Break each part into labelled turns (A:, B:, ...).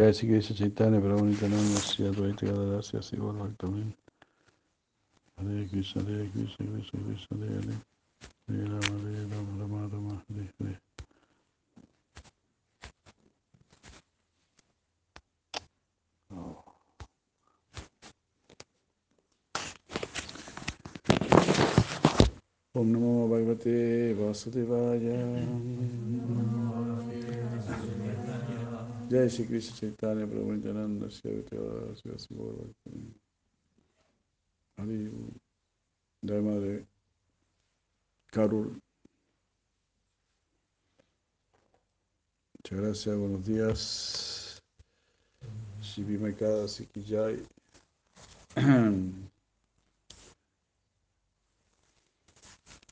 A: Jai Sri Krishna Chaitanya Prabhu Nityananda Sri Advaita Gadadara Sri Asivar Bhaktamin Hare Krishna Hare Krishna Krishna Krishna Hare Hare Hare Rama Hare Rama Rama Rama Hare Hare. Om Namo Bhagavate Vasudevaya Jai Shri Krishna Chaitanya Prabhu Nityananda Sri Advaita Gadadara Sri Asivar Bhaktamin Hare Jai Madre Carol. Muchas gracias, buenos días. Shibimekada Sikijai.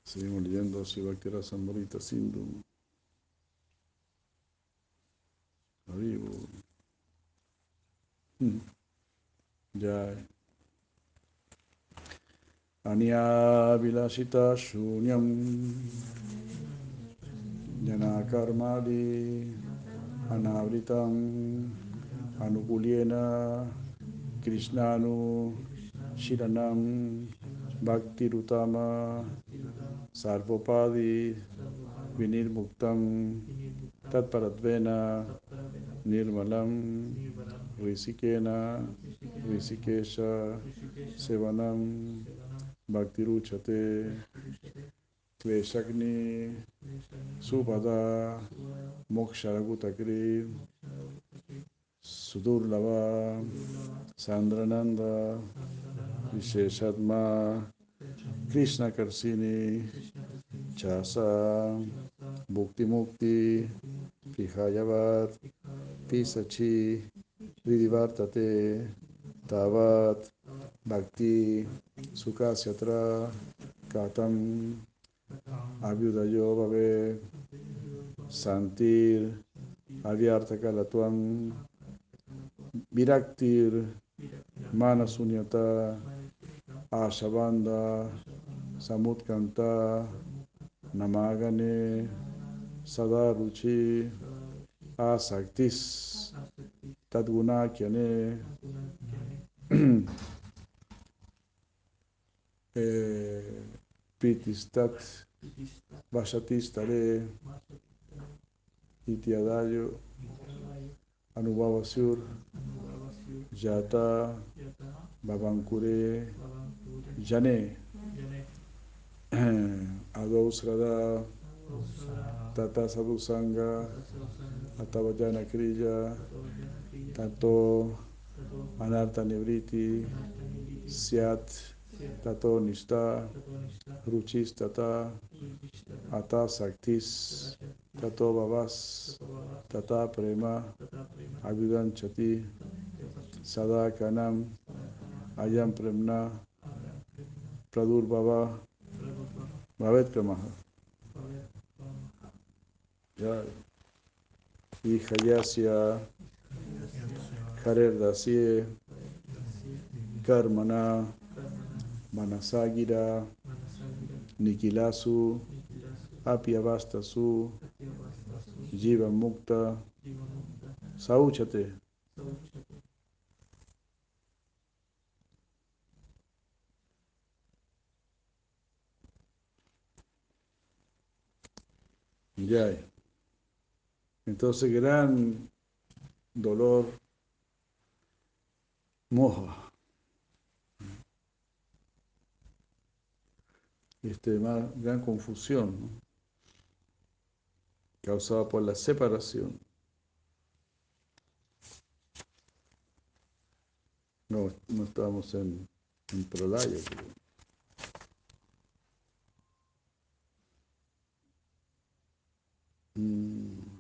A: Seguimos leyendo Shivakira Samborita Sindhu. Hari ओ जय अन्याभिलषिता शून्यम् जना कर्मादि अनावृतम् अनुकूल्येन कृष्णानुशिरणं भक्तिरुतम सर्वोपाधि विनिर्मुक्तम् Tatparadvena Nirmalam Risikena Risikesha Sevanam Bhaktiruchate Kleshagni Subhada Moksharagutakri Sudurlava Sandrananda Visheshatma Krishna Karsini Chasa Bhukti Mukti Pihayavat Pisachi Vidivartate Tavat Bhakti Sukasyatra Katam Abhyudayo Bhave Santir Avyartakalatvam Viraktir Manasunyata Ashabanda Samutkanta Namagane Sadaruchi Asaktis Tadgunakyane eh, Pritistat Vashatistare Itiadayo Anubhavasur Yata Babankure Jane. Adausrada Tata Sadhusanga Atavajana Kriya Tato. Anarta Nivriti Syat Tato Nishta. Ruchis Tata. Ata Saktis. Tato Babas. Tata Prema. Abhidan Chati. Sada Kanam Ayam Premna Pradur Baba Bhavet Pramaha Ya. Vijayasya Karer Dasye Karmana Manasagira Nikilasu Apyavastasu Jiva Mukta Sauchate Ya. Entonces, gran dolor, moja. Este, más, gran confusión ¿no? causada por la separación. No, no estábamos en, en Prolaya. Creo. Mm.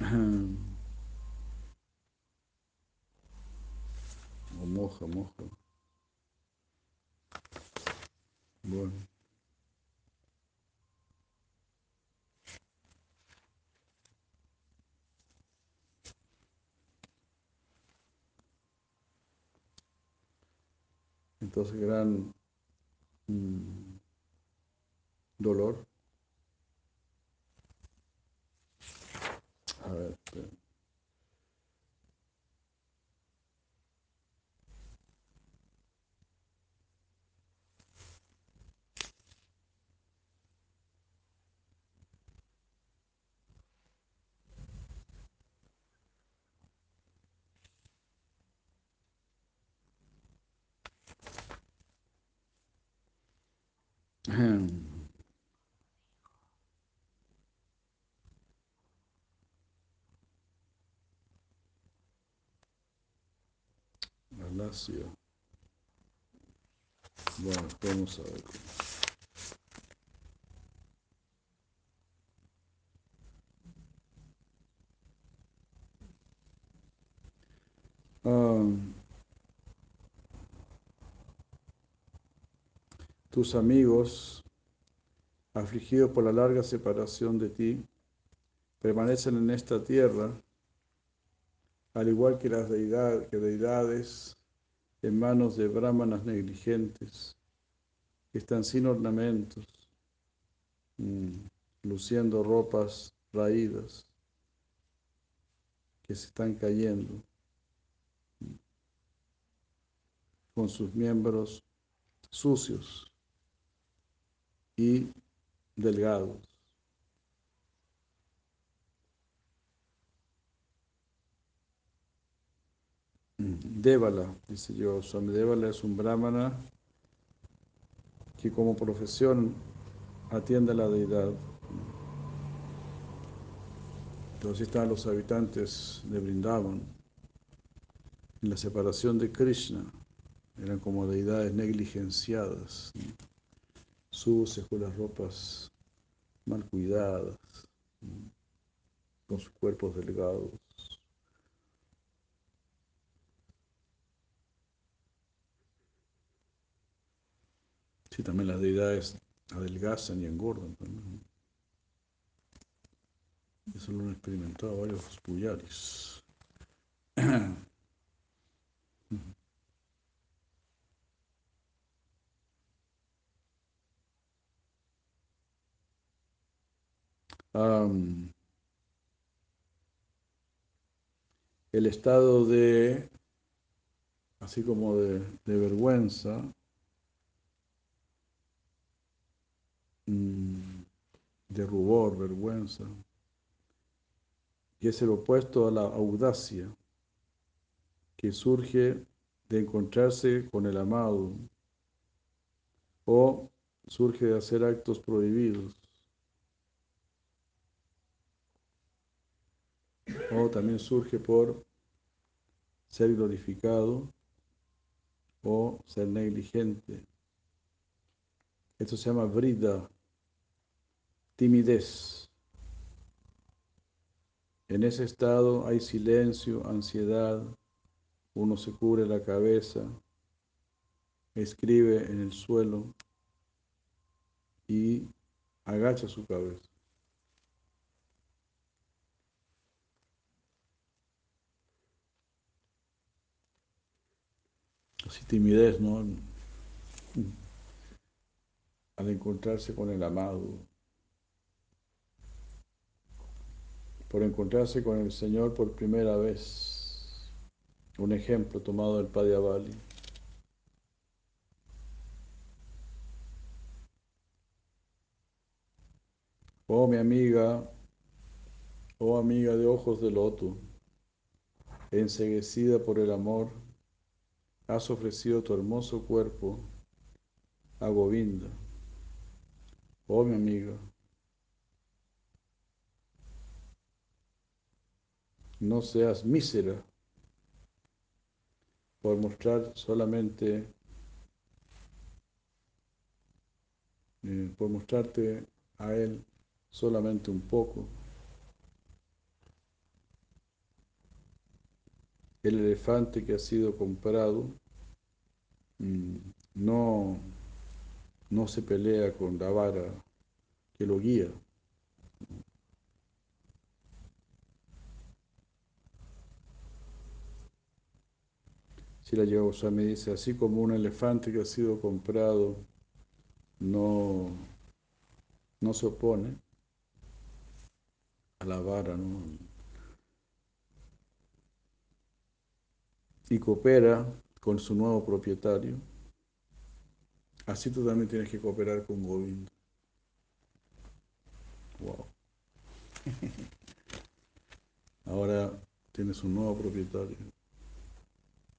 A: O moja, moja. Bueno. Entonces, gran dolor. A ver, espera. Ahem. Bueno, vamos a ver. Ah, tus amigos, afligidos por la larga separación de ti, permanecen en esta tierra, al igual que las deidades en manos de brahmanas negligentes, que están sin ornamentos, mm, luciendo ropas raídas, que se están cayendo, mm, con sus miembros sucios y delgados. Devala, dice yo, Swami Devala es un brahmana que como profesión atiende a la deidad. Entonces están los habitantes de Brindavan. En la separación de Krishna eran como deidades negligenciadas, sucias con las ropas mal cuidadas, con sus cuerpos delgados. Sí, también las deidades adelgazan y engordan también. Eso lo han experimentado varios puyaris. Am, el estado de, así como de vergüenza, de rubor, vergüenza, que es el opuesto a la audacia, que surge de encontrarse con el amado o surge de hacer actos prohibidos. O también surge por ser glorificado o ser negligente. Esto se llama brida, timidez. En ese estado hay silencio, ansiedad, uno se cubre la cabeza, escribe en el suelo y agacha su cabeza. Así timidez, ¿no? Al encontrarse con el amado, por encontrarse con el Señor por primera vez. Un ejemplo tomado del Padyavali. Oh mi amiga, oh amiga de ojos de loto, enseguecida por el amor, has ofrecido tu hermoso cuerpo a Govinda. Oh mi amiga, no seas mísera por mostrar solamente, eh, por mostrarte a Él solamente un poco. El elefante que ha sido comprado mm, no, no se pelea con la vara que lo guía. Si la me dice, así como un elefante que ha sido comprado no, no se opone a la vara, ¿no? y coopera con su nuevo propietario, así tú también tienes que cooperar con Govinda. Wow. Ahora tienes un nuevo propietario,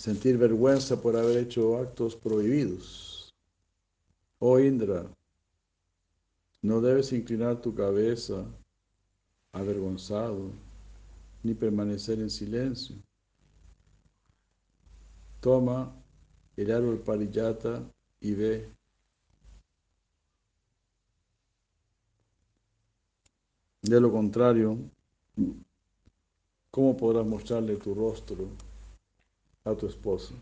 A: Sentir vergüenza por haber hecho actos prohibidos. Oh Indra, no debes inclinar tu cabeza avergonzado, ni permanecer en silencio. Toma el árbol pariyata y ve. De lo contrario, ¿cómo podrás mostrarle tu rostro a tu esposo?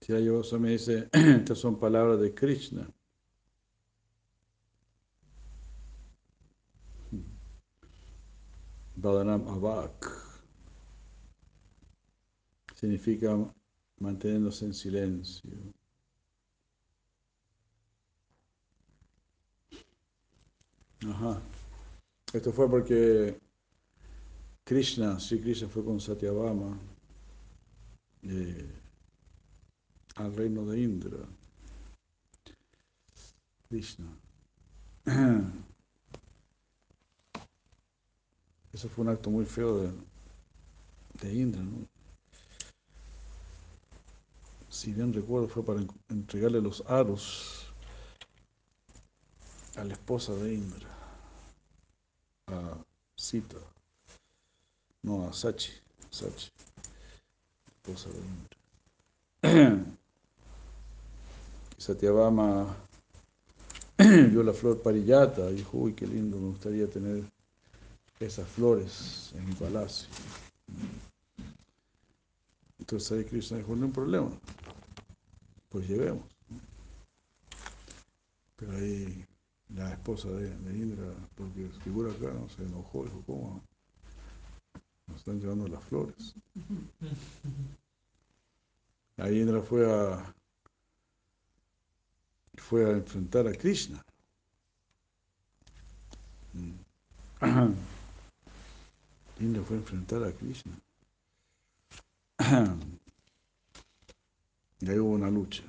A: Si la me dice, estas son palabras de Krishna. Badanam Avak significa manteniéndose en silencio. Ajá. Esto fue porque Krishna, sí, Krishna fue con Satyabhama eh, al reino de Indra. Krishna. Eso fue un acto muy feo de, de Indra, ¿no? Si bien recuerdo, fue para entregarle los aros a la esposa de Indra, a Sita, no, a Sachi, Sachi, esposa de Indra. Y Satyabhama vio la flor parillata y dijo, uy, qué lindo, me gustaría tener esas flores en mi palacio. Entonces ahí Krishna dijo, no hay problema, pues llevemos. Pero ahí la esposa de, Indra, porque figura acá, no se enojó, dijo, ¿cómo? Nos están llevando las flores. Ahí Indra fue a fue a enfrentar a Krishna. Mm. Indra fue a enfrentar a Krishna. Y ahí hubo una lucha.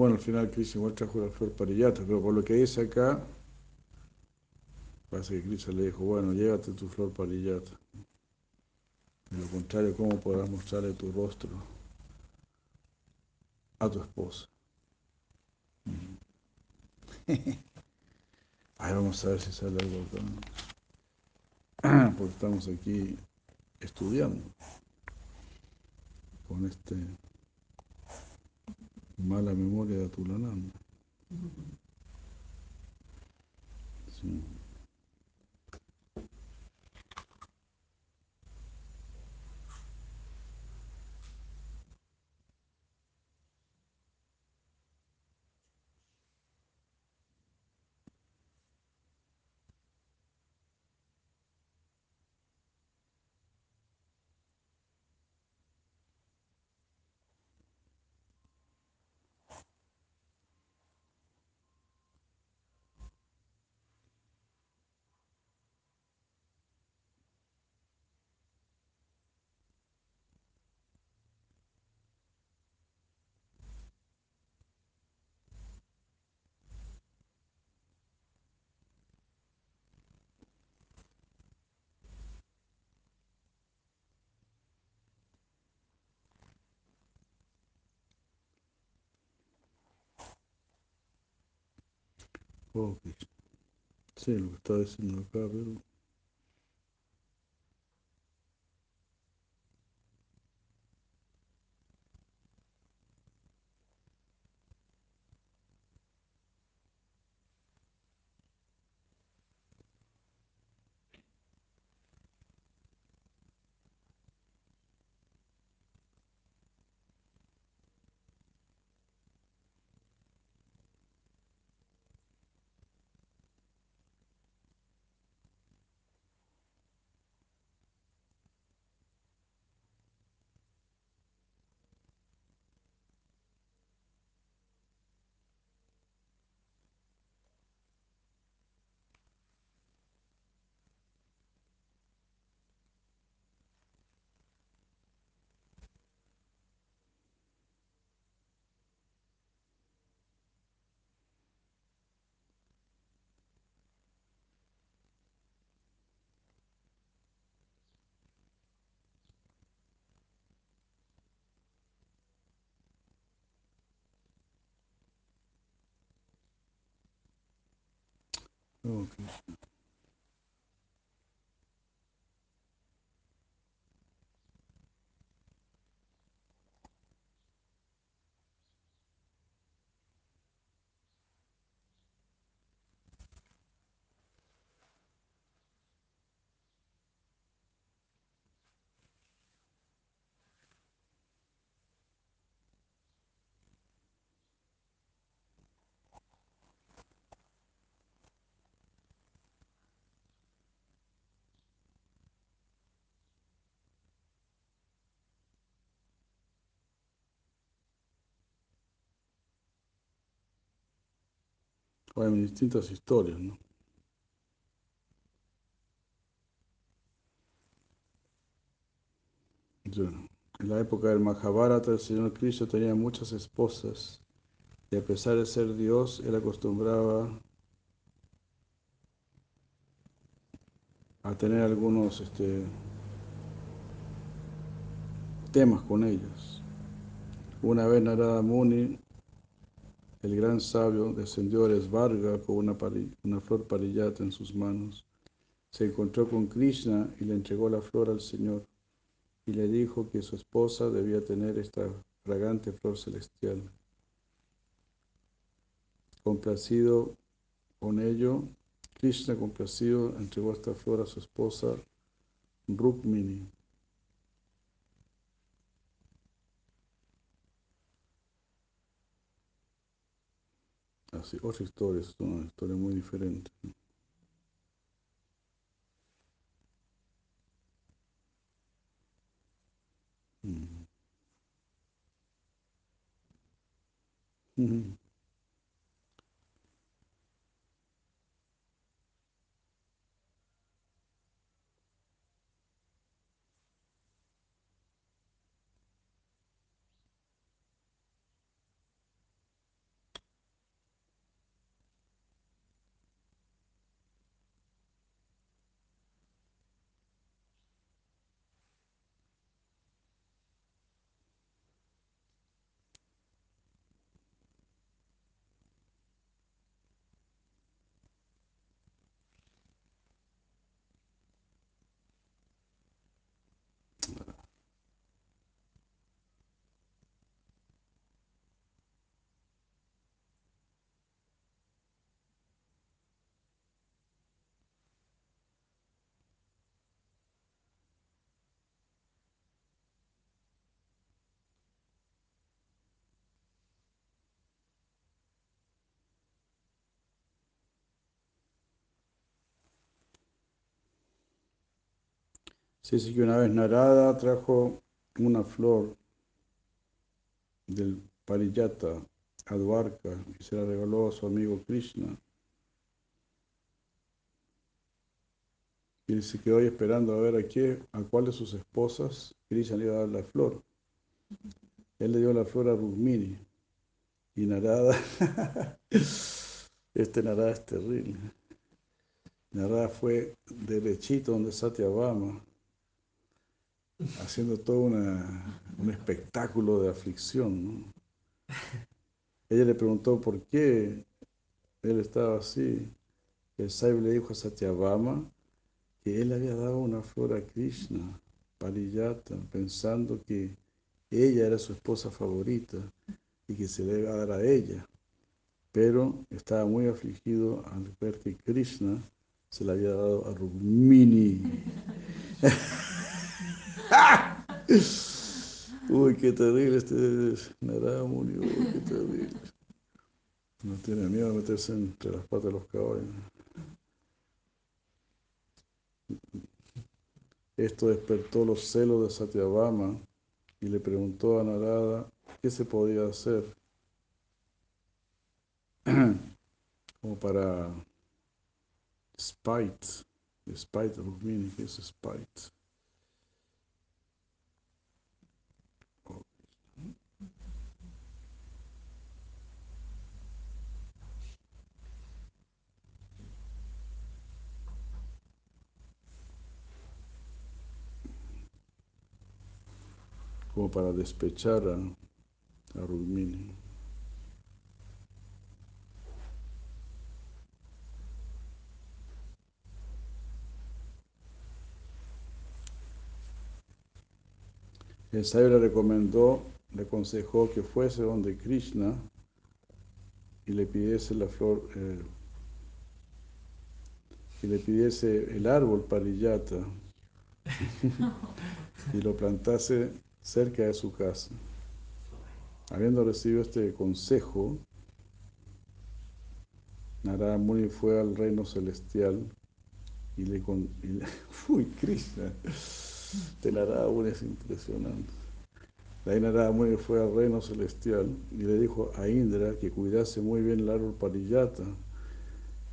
A: Bueno, al final Krishna igual trajo la flor parillata, pero por lo que dice acá, parece que Krishna le dijo, bueno, llévate tu flor parillata. De lo contrario, ¿cómo podrás mostrarle tu rostro a tu esposa? Ahí vamos a ver si sale algo acá. Porque estamos aquí estudiando con este mala memoria de Atulananda. Sí. Krishna. Sí, lo que está diciendo acá, pero... Oh, Krishna. Hay distintas historias, ¿no? En la época del Mahabharata, el señor Krishna tenía muchas esposas y a pesar de ser Dios, él acostumbraba a tener algunos este, temas con ellas. Una vez Narada Muni, el gran sabio, descendió a Esvarga con una, una flor parillata en sus manos. Se encontró con Krishna y le entregó la flor al Señor y le dijo que su esposa debía tener esta fragante flor celestial. Complacido con ello, Krishna complacido entregó esta flor a su esposa Rukmini. Así, otra historia, es una historia muy diferente. ¿no? Sí, sí que una vez Narada trajo una flor del Pariyata a Dwarka y se la regaló a su amigo Krishna. Y se quedó ahí esperando a ver a, qué, a cuál de sus esposas Krishna le iba a dar la flor. Él le dio la flor a Rukmini. Y Narada, este Narada es terrible. Narada fue derechito donde Satyabhama, haciendo todo un espectáculo de aflicción. Ella le preguntó por qué él estaba así, el Sai le dijo a Satyabhama que él había dado una flor a Krishna, Pariyata, pensando que ella era su esposa favorita y que se le iba a dar a ella. Pero estaba muy afligido al ver que Krishna se la había dado a Rukmini. Uy, qué terrible este Narada Muni, uy, qué terrible. No tiene miedo de meterse entre las patas de los caballos. Esto despertó los celos de Satyabhama y le preguntó a Narada qué se podía hacer como para spite, spite Rukmini, ¿qué es spite? Como para despechar a, a Rukmini. El sabio le recomendó, le aconsejó que fuese donde Krishna y le pidiese la flor, eh, y le pidiese el árbol parillata y lo plantase cerca de su casa. Habiendo recibido este consejo, Narada Muni fue al reino celestial y le, con, y le uy, Krishna, de Narada Muni es impresionante. La Narada Muni fue al reino celestial y le dijo a Indra que cuidase muy bien el árbol parillata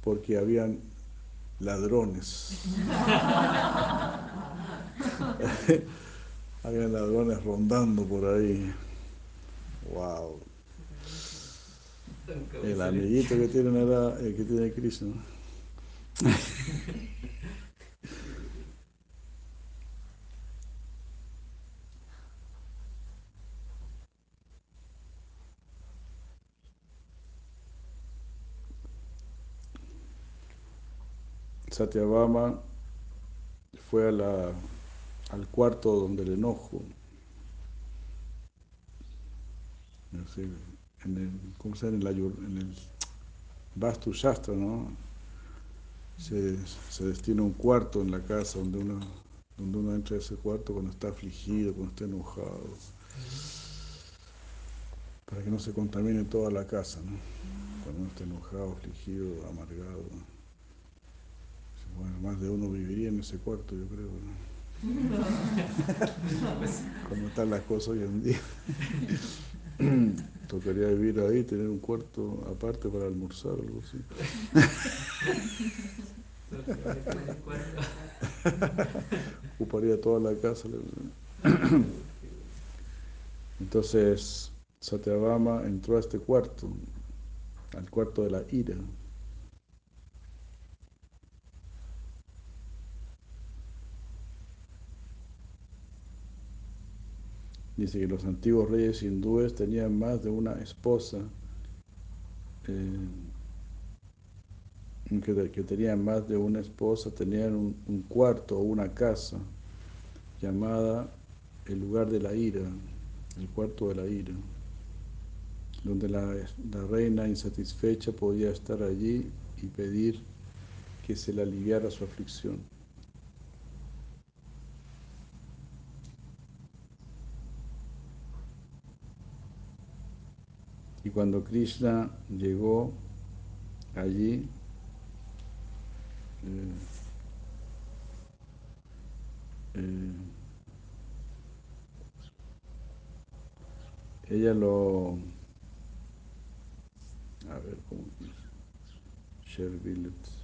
A: porque habían ladrones. Habían ladrones rondando por ahí. Wow. El amiguito que tiene era el que tiene Krishna. Satyabhama fue a la al cuarto donde el enojo, en el, ¿cómo se llama? En, el Vastu Shastra, ¿no? Se, se, destina un cuarto en la casa donde uno, donde uno entra a ese cuarto cuando está afligido, cuando está enojado, para que no se contamine toda la casa, ¿no? Cuando uno está enojado, afligido, amargado. Bueno, más de uno viviría en ese cuarto, yo creo. ¿no? Como están las cosas hoy en día. Tocaría vivir ahí, tener un cuarto aparte para almorzar o algo así. Ocuparía toda la casa. Entonces, Satyabama entró a este cuarto, al cuarto de la ira. Dice que los antiguos reyes hindúes tenían más de una esposa, eh, que, tenían más de una esposa, tenían un, cuarto o una casa llamada el lugar de la ira, el cuarto de la ira, donde la, la reina insatisfecha podía estar allí y pedir que se le aliviara su aflicción. Y cuando Krishna llegó allí, eh, eh, ella lo, a ver cómo billets,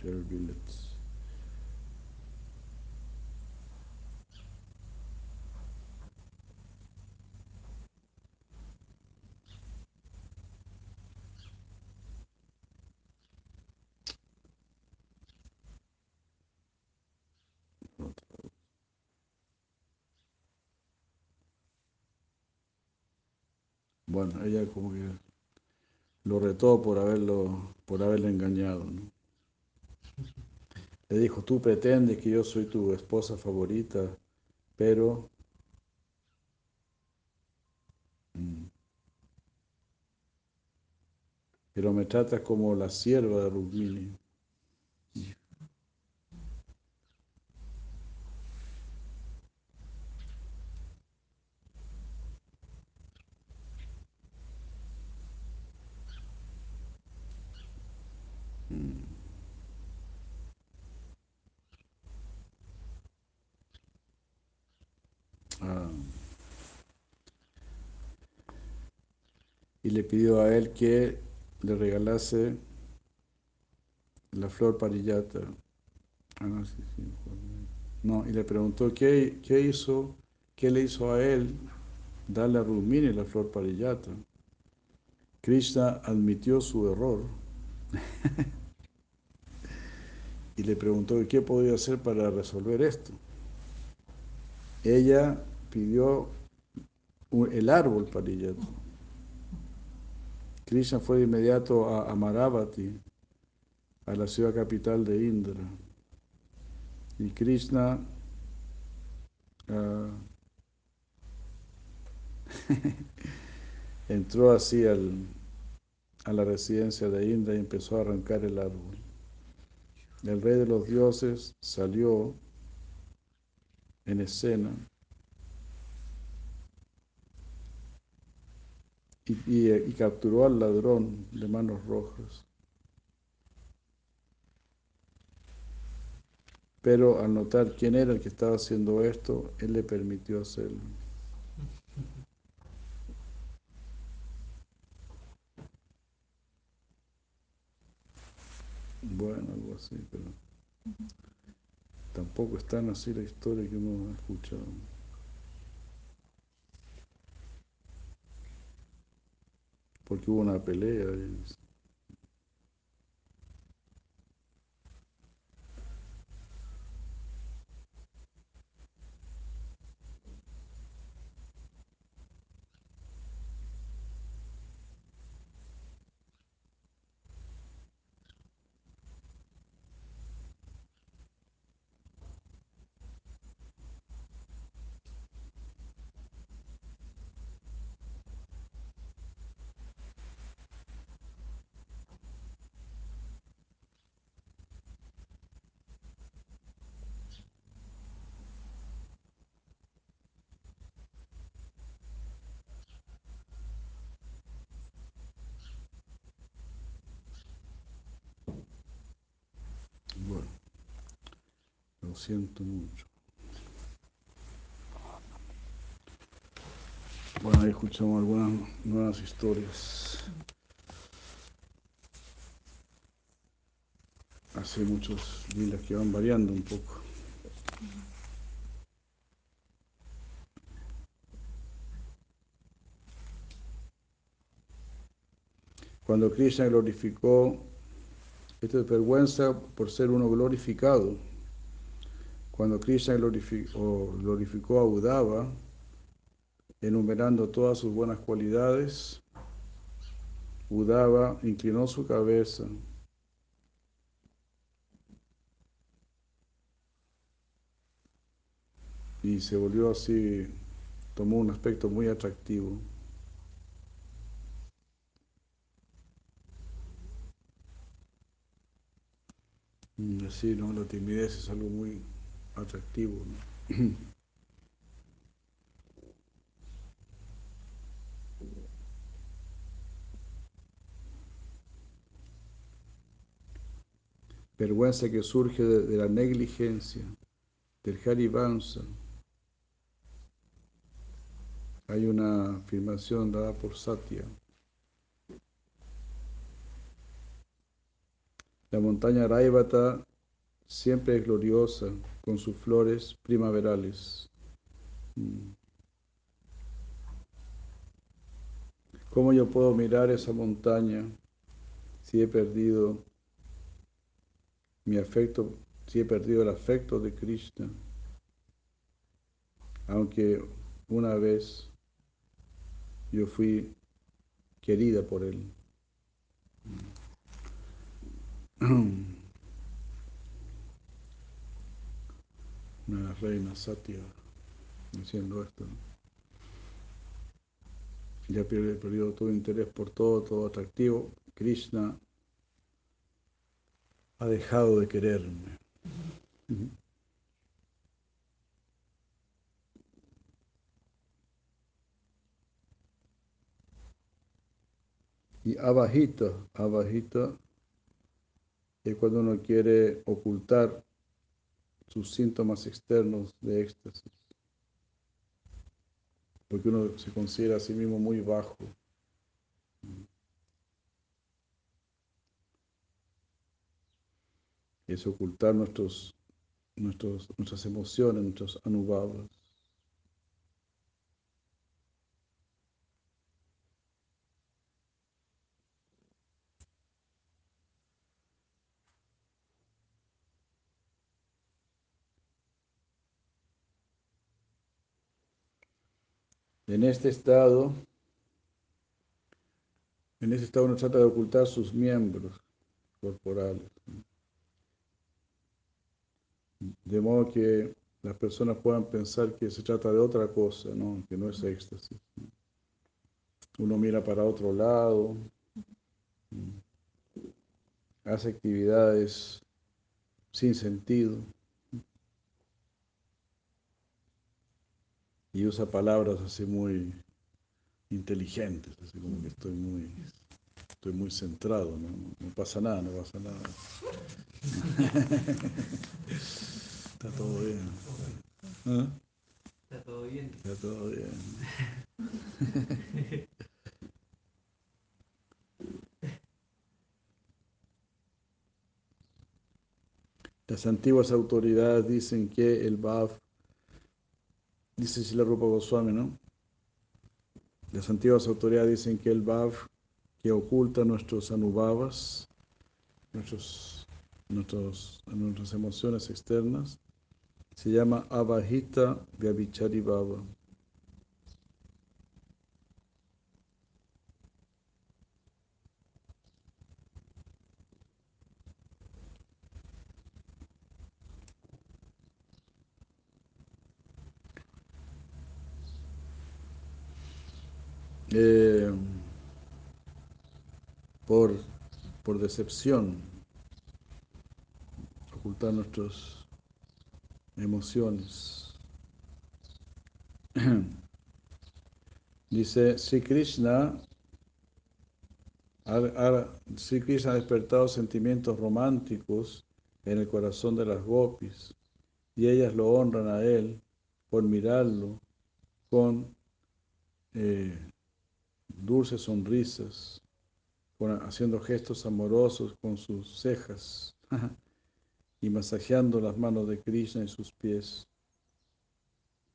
A: share billets. Ella como que lo retó por haberlo, por haberle engañado. Le dijo, tú pretendes que yo soy tu esposa favorita, pero mm, pero me tratas como la sierva de Rukmini. Y le pidió a él que le regalase la flor parillata. Ah, no, y le preguntó qué, qué hizo, qué le hizo a él darle a Rumini la flor parillata. Krishna admitió su error y le preguntó qué podía hacer para resolver esto. Ella pidió el árbol parillata. Krishna fue de inmediato a Amaravati, a la ciudad capital de Indra. Y Krishna uh, entró así al, a la residencia de Indra y empezó a arrancar el árbol. El rey de los dioses salió en escena y, capturó al ladrón de manos rojas. Pero al notar quién era el que estaba haciendo esto, él le permitió hacerlo. Bueno, algo así, pero tampoco es tan así la historia que ha escuchado. Porque hubo una pelea. Siento mucho. Bueno, ahí escuchamos algunas nuevas historias. Hace muchos lilas que van variando un poco. Cuando Krishna glorificó, esto es vergüenza por ser uno glorificado. Cuando Krishna glorificó, a Udava, enumerando todas sus buenas cualidades, Udava inclinó su cabeza y se volvió así, tomó un aspecto muy atractivo. Mm, así, ¿no? La timidez es algo muy atractivo. Vergüenza que surge de, la negligencia, del Harivansa. Hay una afirmación dada por Satya. La montaña Raivata siempre es gloriosa con sus flores primaverales. Mm. ¿Cómo yo puedo mirar esa montaña si he perdido mi afecto, si he perdido el afecto de Krishna? Aunque una vez yo fui querida por él. Una reina Satya diciendo esto. Ya pierde perdido todo interés por todo, todo atractivo. Krishna ha dejado de quererme. Y abajita, abajita es cuando uno quiere ocultar sus síntomas externos de éxtasis. Porque uno se considera a sí mismo muy bajo. Es ocultar nuestros, nuestros, nuestras emociones, nuestros anubhavas. En este estado, en este estado uno trata de ocultar sus miembros corporales. De modo que las personas puedan pensar que se trata de otra cosa, ¿no? que no es éxtasis. Uno mira para otro lado, hace actividades sin sentido. Y usa palabras así muy inteligentes, así como que estoy muy, estoy muy centrado, ¿no? no pasa nada, no pasa nada. Está todo bien.
B: ¿Ah? Está todo bien.
A: Está todo bien. Las antiguas autoridades dicen que el Baf dice Sila Rupa Goswami, ¿no? Las antiguas autoridades dicen que el Bhav que oculta nuestros anubhavas, nuestros, nuestros, nuestras emociones externas, se llama Abhajita Vyavichari Bhava. Eh, por, por decepción, ocultar nuestras emociones. Dice, Sri Krishna, Sri Krishna ha despertado sentimientos románticos en el corazón de las gopis y ellas lo honran a él por mirarlo con eh, dulces sonrisas, haciendo gestos amorosos con sus cejas y masajeando las manos de Krishna en sus pies,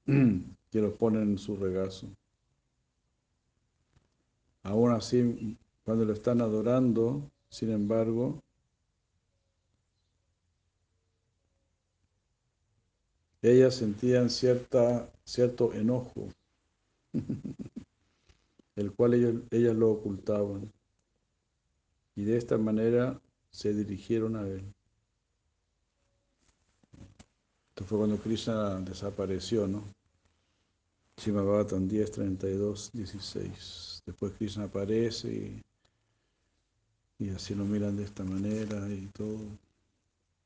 A: que los ponen en su regazo. Aún así, cuando lo están adorando, sin embargo, ellas sentían cierta, cierto enojo el cual ellos, ellas lo ocultaban. Y de esta manera se dirigieron a él. Esto fue cuando Krishna desapareció, ¿no? Shimabhatan 10, 32, 16. Después Krishna aparece y, y, así lo miran de esta manera y todo.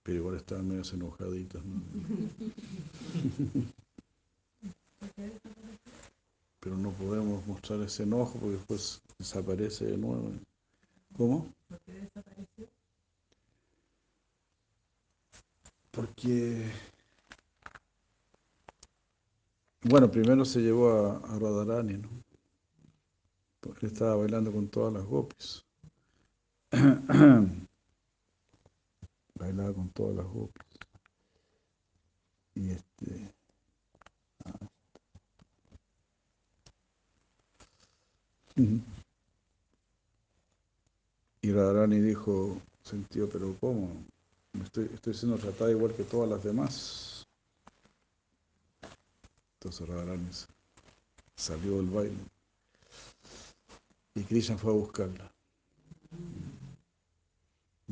A: Pero igual estaban medio enojaditos, ¿no? pero no podemos mostrar ese enojo porque después desaparece de nuevo. ¿Cómo? ¿Por qué desapareció? Porque, bueno, primero se llevó a, a Radharani, ¿no? Porque estaba bailando con todas las gopis. Bailaba con todas las gopis. Y este Y Radharani dijo, sentido, pero ¿cómo? Estoy, estoy siendo tratada igual que todas las demás. Entonces Radharani salió del baile. Y Krishna fue a buscarla.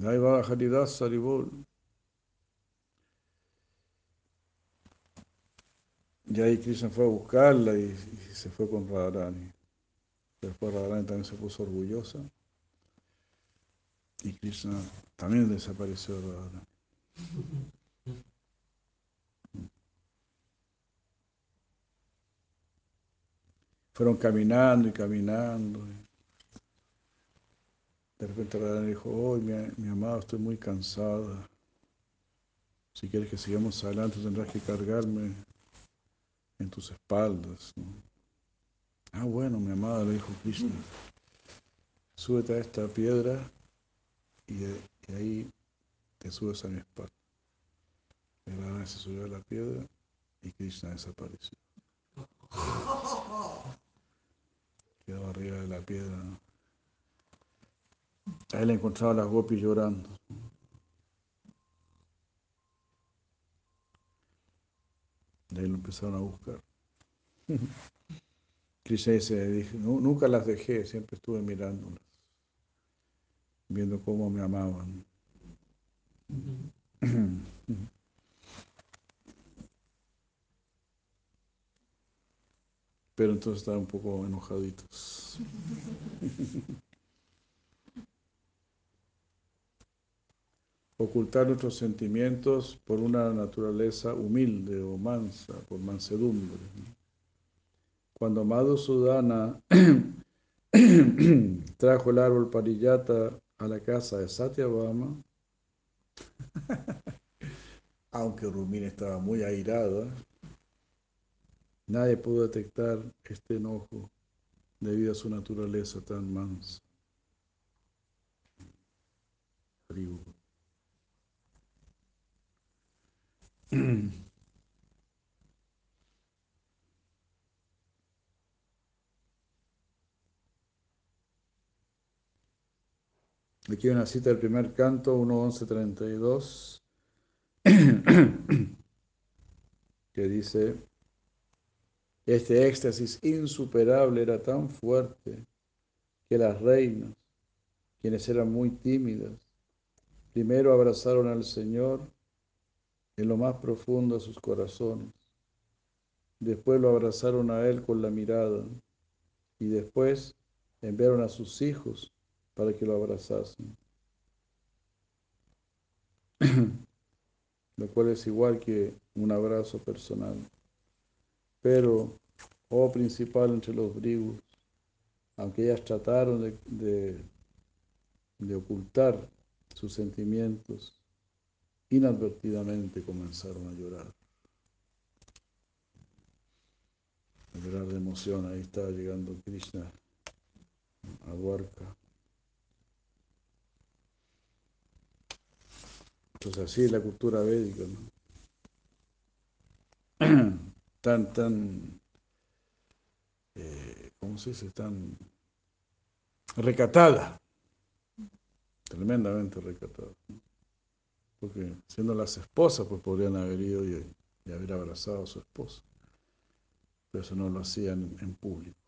A: Ahí va Haridas Saribol. Y ahí Krishna fue a buscarla y, y se fue con Radharani. Después Radharani también se puso orgullosa. Y Krishna también desapareció de Radharani. Fueron caminando y caminando. De repente Radharani dijo, oh, mi, amado, estoy muy cansada. Si quieres que sigamos adelante tendrás que cargarme en tus espaldas. Ah, bueno, mi amada, le dijo Krishna, súbete a esta piedra y, ahí te subes a mi espalda. Y Radharani se subió a la piedra y Krishna desapareció. Quedó arriba de la piedra. ¿no? Ahí le encontraba a las gopis llorando. De ahí lo empezaron a buscar. Krishna se dijo, "Nu- nunca las dejé, siempre estuve mirándolas, viendo cómo me amaban. Pero entonces estaban un poco enojaditos. Ocultar nuestros sentimientos por una naturaleza humilde o mansa, por mansedumbre. ¿no? Cuando Madhusudana trajo el árbol parillata a la casa de Satyabhama, aunque Rumina estaba muy airada, nadie pudo detectar este enojo debido a su naturaleza tan mansa. Aquí una cita del primer canto, 1.11.32, que dice, este éxtasis insuperable era tan fuerte que las reinas, quienes eran muy tímidas, primero abrazaron al Señor en lo más profundo de sus corazones, después lo abrazaron a Él con la mirada y después enviaron a sus hijos para que lo abrazasen. Lo cual es igual que un abrazo personal. Pero, oh principal entre los brigos, aunque ellas trataron de ocultar sus sentimientos, inadvertidamente comenzaron a llorar. A llorar de emoción, ahí estaba llegando Krishna a Dwarka. Así es la cultura védica, tan, tan, eh, ¿cómo se dice? Tan recatada, tremendamente recatada. Porque siendo las esposas, pues podrían haber ido y, y haber abrazado a su esposa, pero eso no lo hacían en público.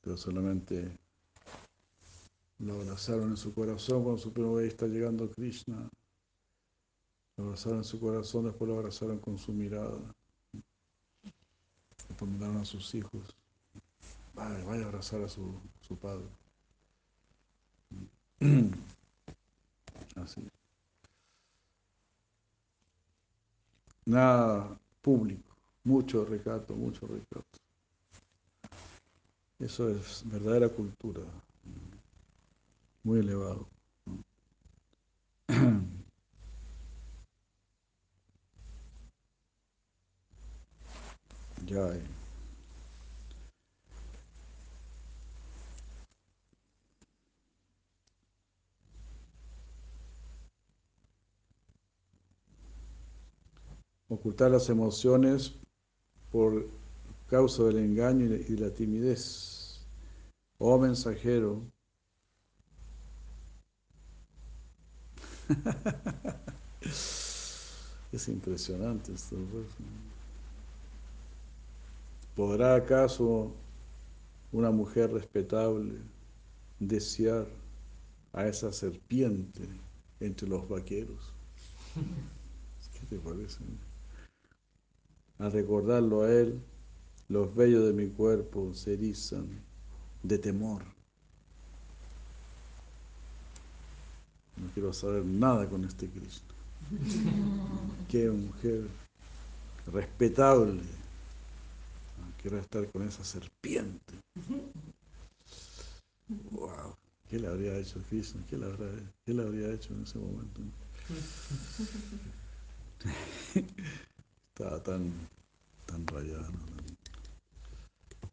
A: Pero solamente lo abrazaron en su corazón cuando supieron que está llegando Krishna. Lo abrazaron en su corazón, después lo abrazaron con su mirada. Después miraron a sus hijos. Vaya, vaya a abrazar a su, su padre. Así. Nada público, mucho recato, mucho recato. Eso es verdadera cultura muy elevado. Ya. Ocultar las emociones por causa del engaño y la timidez. Oh mensajero, Es impresionante esto. pues. ¿Podrá acaso una mujer respetable desear a esa serpiente entre los vaqueros. ¿Qué te parece? Al recordarlo a él, los vellos de mi cuerpo se erizan de temor. No quiero saber nada con este Cristo. Qué mujer respetable. Quiero estar con esa serpiente. Wow. ¿Qué le habría hecho Krishna? ¿Qué le, ¿Qué le habría hecho en ese momento? Estaba tan, tan rayada, tan,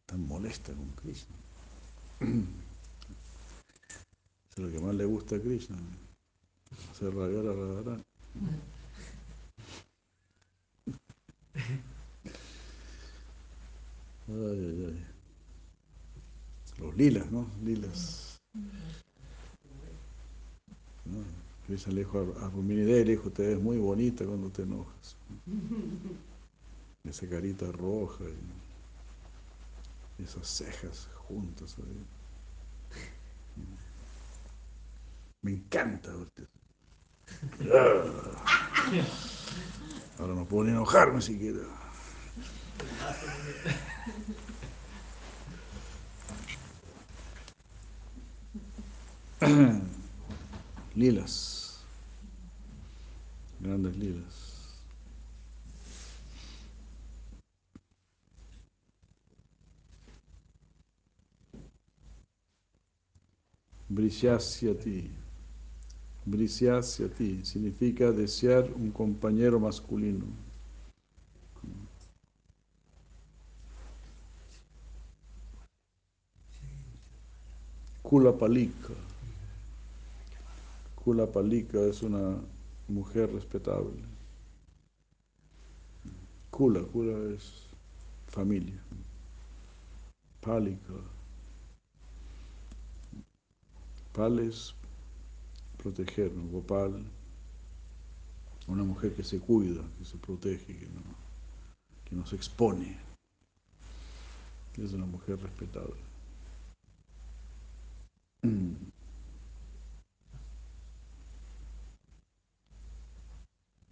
A: tan, molesta con Krishna. es lo que más le gusta a Krishna. Hacer rayar a Radharani. Ay, ay, ay. Los lilas, ¿no? Lilas. ¿No? Krishna le dijo a, a le dijo, te ves muy bonita cuando te enojas. Esa carita roja y esas cejas juntas. Me encanta. Ahora no puedo ni enojarme siquiera. lilas, grandes lilas. Brishasyati. Brishasyati significa desear un compañero masculino. Kulapalika. Kulapalika es una mujer respetable. Kula, Kula es familia. Palika. Pal es proteger, ¿no? Gopal, una mujer que se cuida, que se protege, que no, que no se expone. Es una mujer respetable.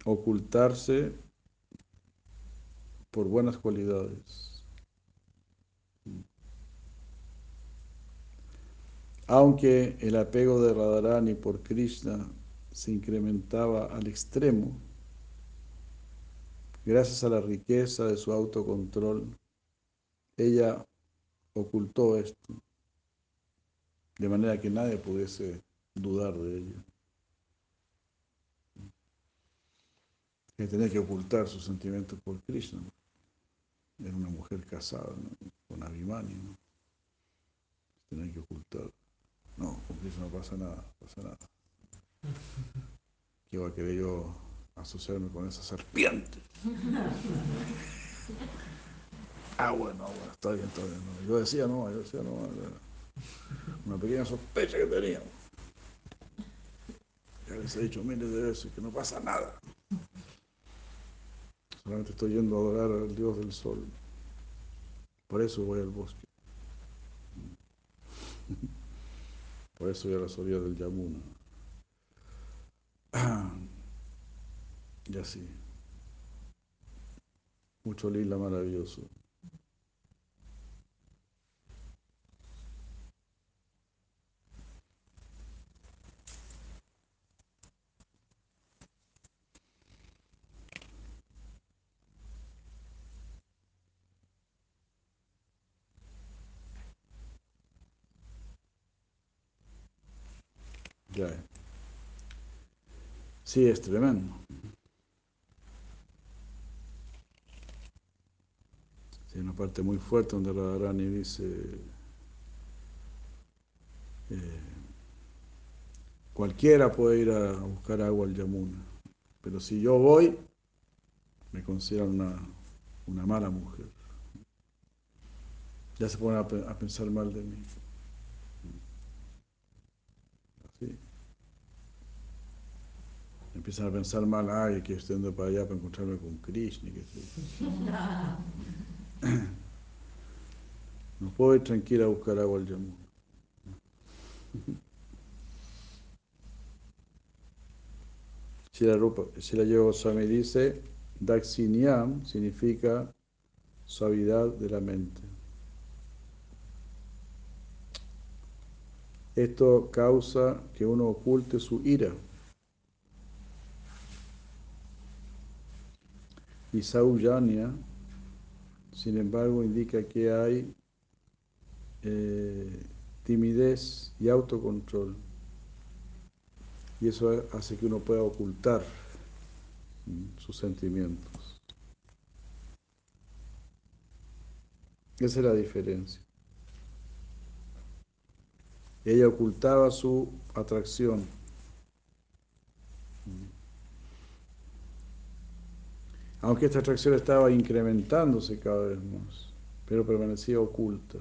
A: Ocultarse por buenas cualidades. Aunque el apego de Radharani por Krishna se incrementaba al extremo, gracias a la riqueza de su autocontrol, ella ocultó esto, de manera que nadie pudiese dudar de ella. Que tenía que ocultar sus sentimientos por Krishna. Era una mujer casada con Abhimanyu. ¿no? Tenía que ocultar. No, con no pasa nada, no pasa nada. ¿Qué va a querer yo asociarme con esa serpiente? ah, bueno, bueno, está bien, está bien. Yo decía no, yo decía no. Una pequeña sospecha que tenía. Ya les he dicho miles de veces que no pasa nada. Solamente estoy yendo a adorar al Dios del Sol. Por eso voy al bosque. Por eso voy a las orillas del Yamuna. Y así. Mucho lila maravilloso. Sí, es tremendo. Sí, una parte muy fuerte donde Radharani dice eh, cualquiera puede ir a buscar agua al Yamuna, pero si yo voy, me consideran una, una mala mujer. Ya se ponen a pensar mal de mí. Así. Empiezan a pensar mal, ay, que estoy yendo para allá para encontrarme con Krishna. que. No puedo ir tranquila a buscar agua al Yamuna. Shila, Rupa, Shila Yoga Goswami dice, Daxinyam significa suavidad de la mente. Esto causa que uno oculte su ira. Y Sauyanya, sin embargo, indica que hay eh, timidez y autocontrol. Y eso hace que uno pueda ocultar mm, sus sentimientos. Esa es la diferencia. Ella ocultaba su atracción. Aunque esta atracción estaba incrementándose cada vez más, pero permanecía oculta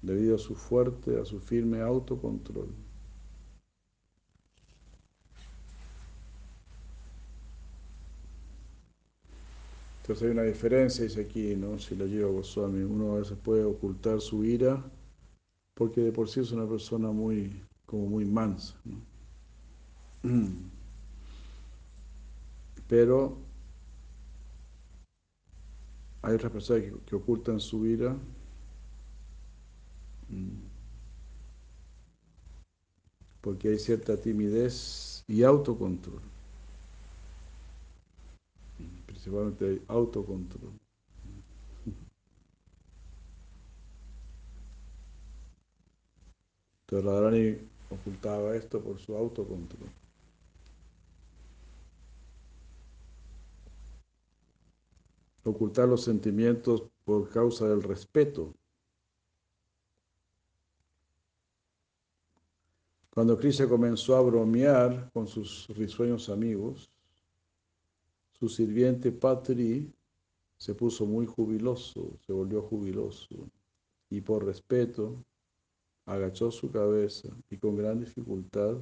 A: debido a su fuerte, a su firme autocontrol. Entonces hay una diferencia, dice aquí, ¿no? Si la lleva Goswami, uno a veces puede ocultar su ira porque de por sí es una persona muy, como muy mansa, ¿no? Pero hay otras personas que, ocultan su ira mm, porque hay cierta timidez y autocontrol. Principalmente hay autocontrol. Entonces Radharani ocultaba esto por su autocontrol. Ocultar los sentimientos por causa del respeto. Cuando Krishna comenzó a bromear con sus risueños amigos, su sirviente Patri se puso muy jubiloso, se volvió jubiloso y por respeto agachó su cabeza y con gran dificultad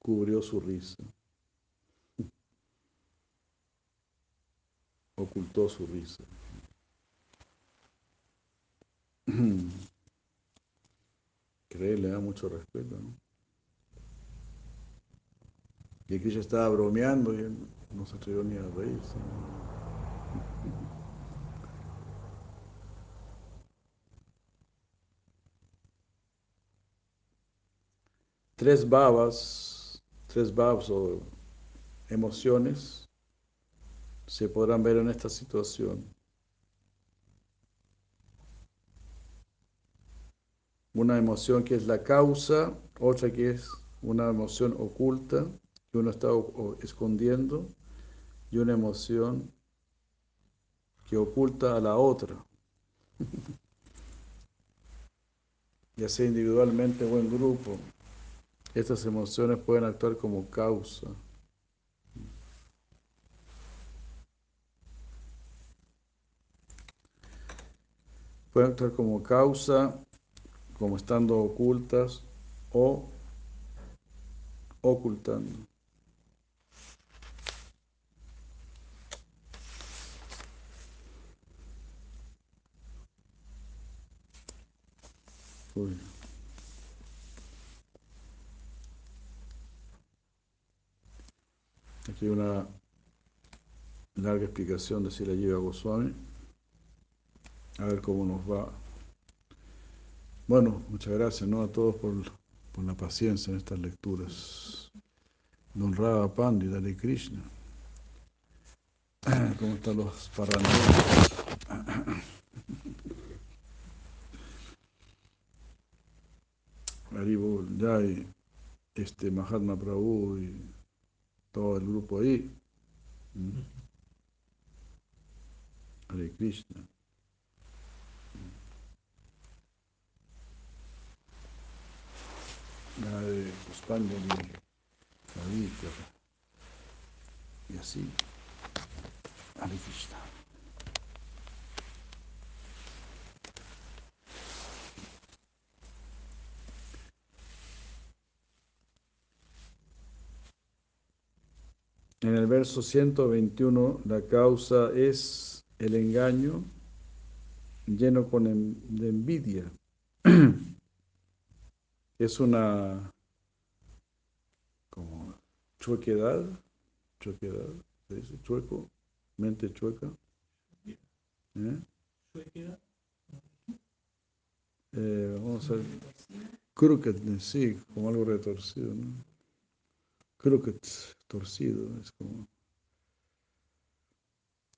A: cubrió su risa. Ocultó su risa. Cree, le da mucho respeto, ¿no? Y aquí ya estaba bromeando y él no se atrevió ni a reírse. Tres babas, tres babas o emociones se podrán ver en esta situación. Una emoción que es la causa, otra que es una emoción oculta que uno está escondiendo y una emoción que oculta a la otra. ya sea individualmente o en grupo, estas emociones pueden actuar como causa. Pueden actuar como causa, como estando ocultas o ocultando. Aquí hay una larga explicación de si la lleva Goswami. A ver cómo nos va. Bueno, muchas gracias ¿no? a todos por, por la paciencia en estas lecturas. Don Rava Pandi, Dale Krishna. ¿Cómo están los paranoicos? Haribol, Jai, este Mahatma Prabhu y todo el grupo ahí. Hare Krishna. Puspanjali, Kavita. Y así. Hare. En el verso 121, la causa es el engaño lleno con de envidia. es una como chuequedad, chuequedad, ¿se dice chueco? Mente chueca. ¿Eh? Eh, vamos a ver. Crooked, sí, como algo retorcido, ¿no? Crooked, torcido, es como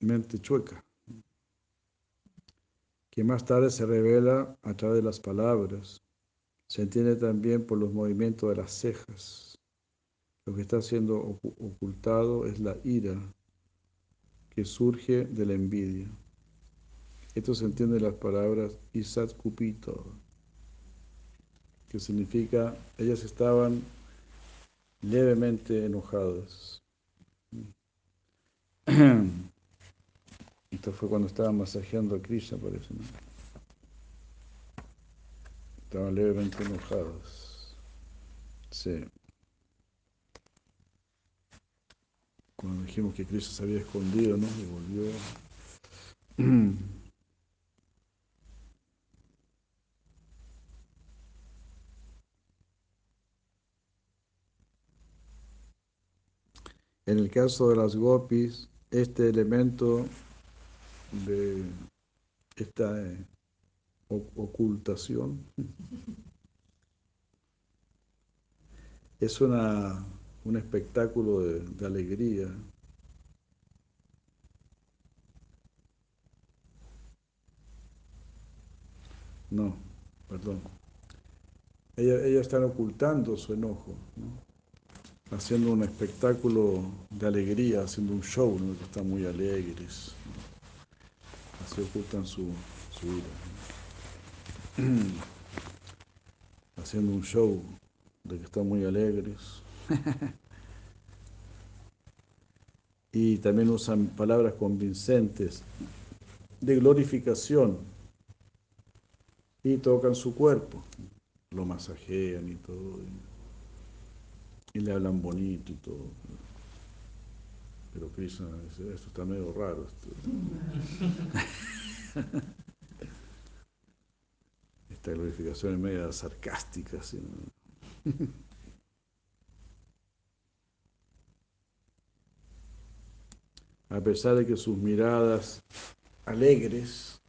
A: mente chueca, que más tarde se revela a través de las palabras. Se entiende también por los movimientos de las cejas. Lo que está siendo ocultado es la ira que surge de la envidia. Esto se entiende en las palabras Isat Kupito, que significa ellas estaban levemente enojadas. Esto fue cuando estaban masajeando a Krishna, parece. ¿no? Estaban levemente enojadas. Sí. Cuando dijimos que Krishna se había escondido, ¿no? Y volvió. En el caso de las gopis, este elemento de esta eh, ocultación es una, un espectáculo de, alegría. No, perdón. Ellas, ellas están ocultando su enojo. ¿no? haciendo un espectáculo de alegría, haciendo un show, ¿no? están muy alegres. Así ocultan su, su ira. haciendo un show de que están muy alegres. y también usan palabras convincentes de glorificación y tocan su cuerpo, lo masajean y todo. Y le hablan bonito y todo. Pero Krishna dice, esto está medio raro. glorificación es media sarcástica. ¿sí? A pesar de que sus miradas alegres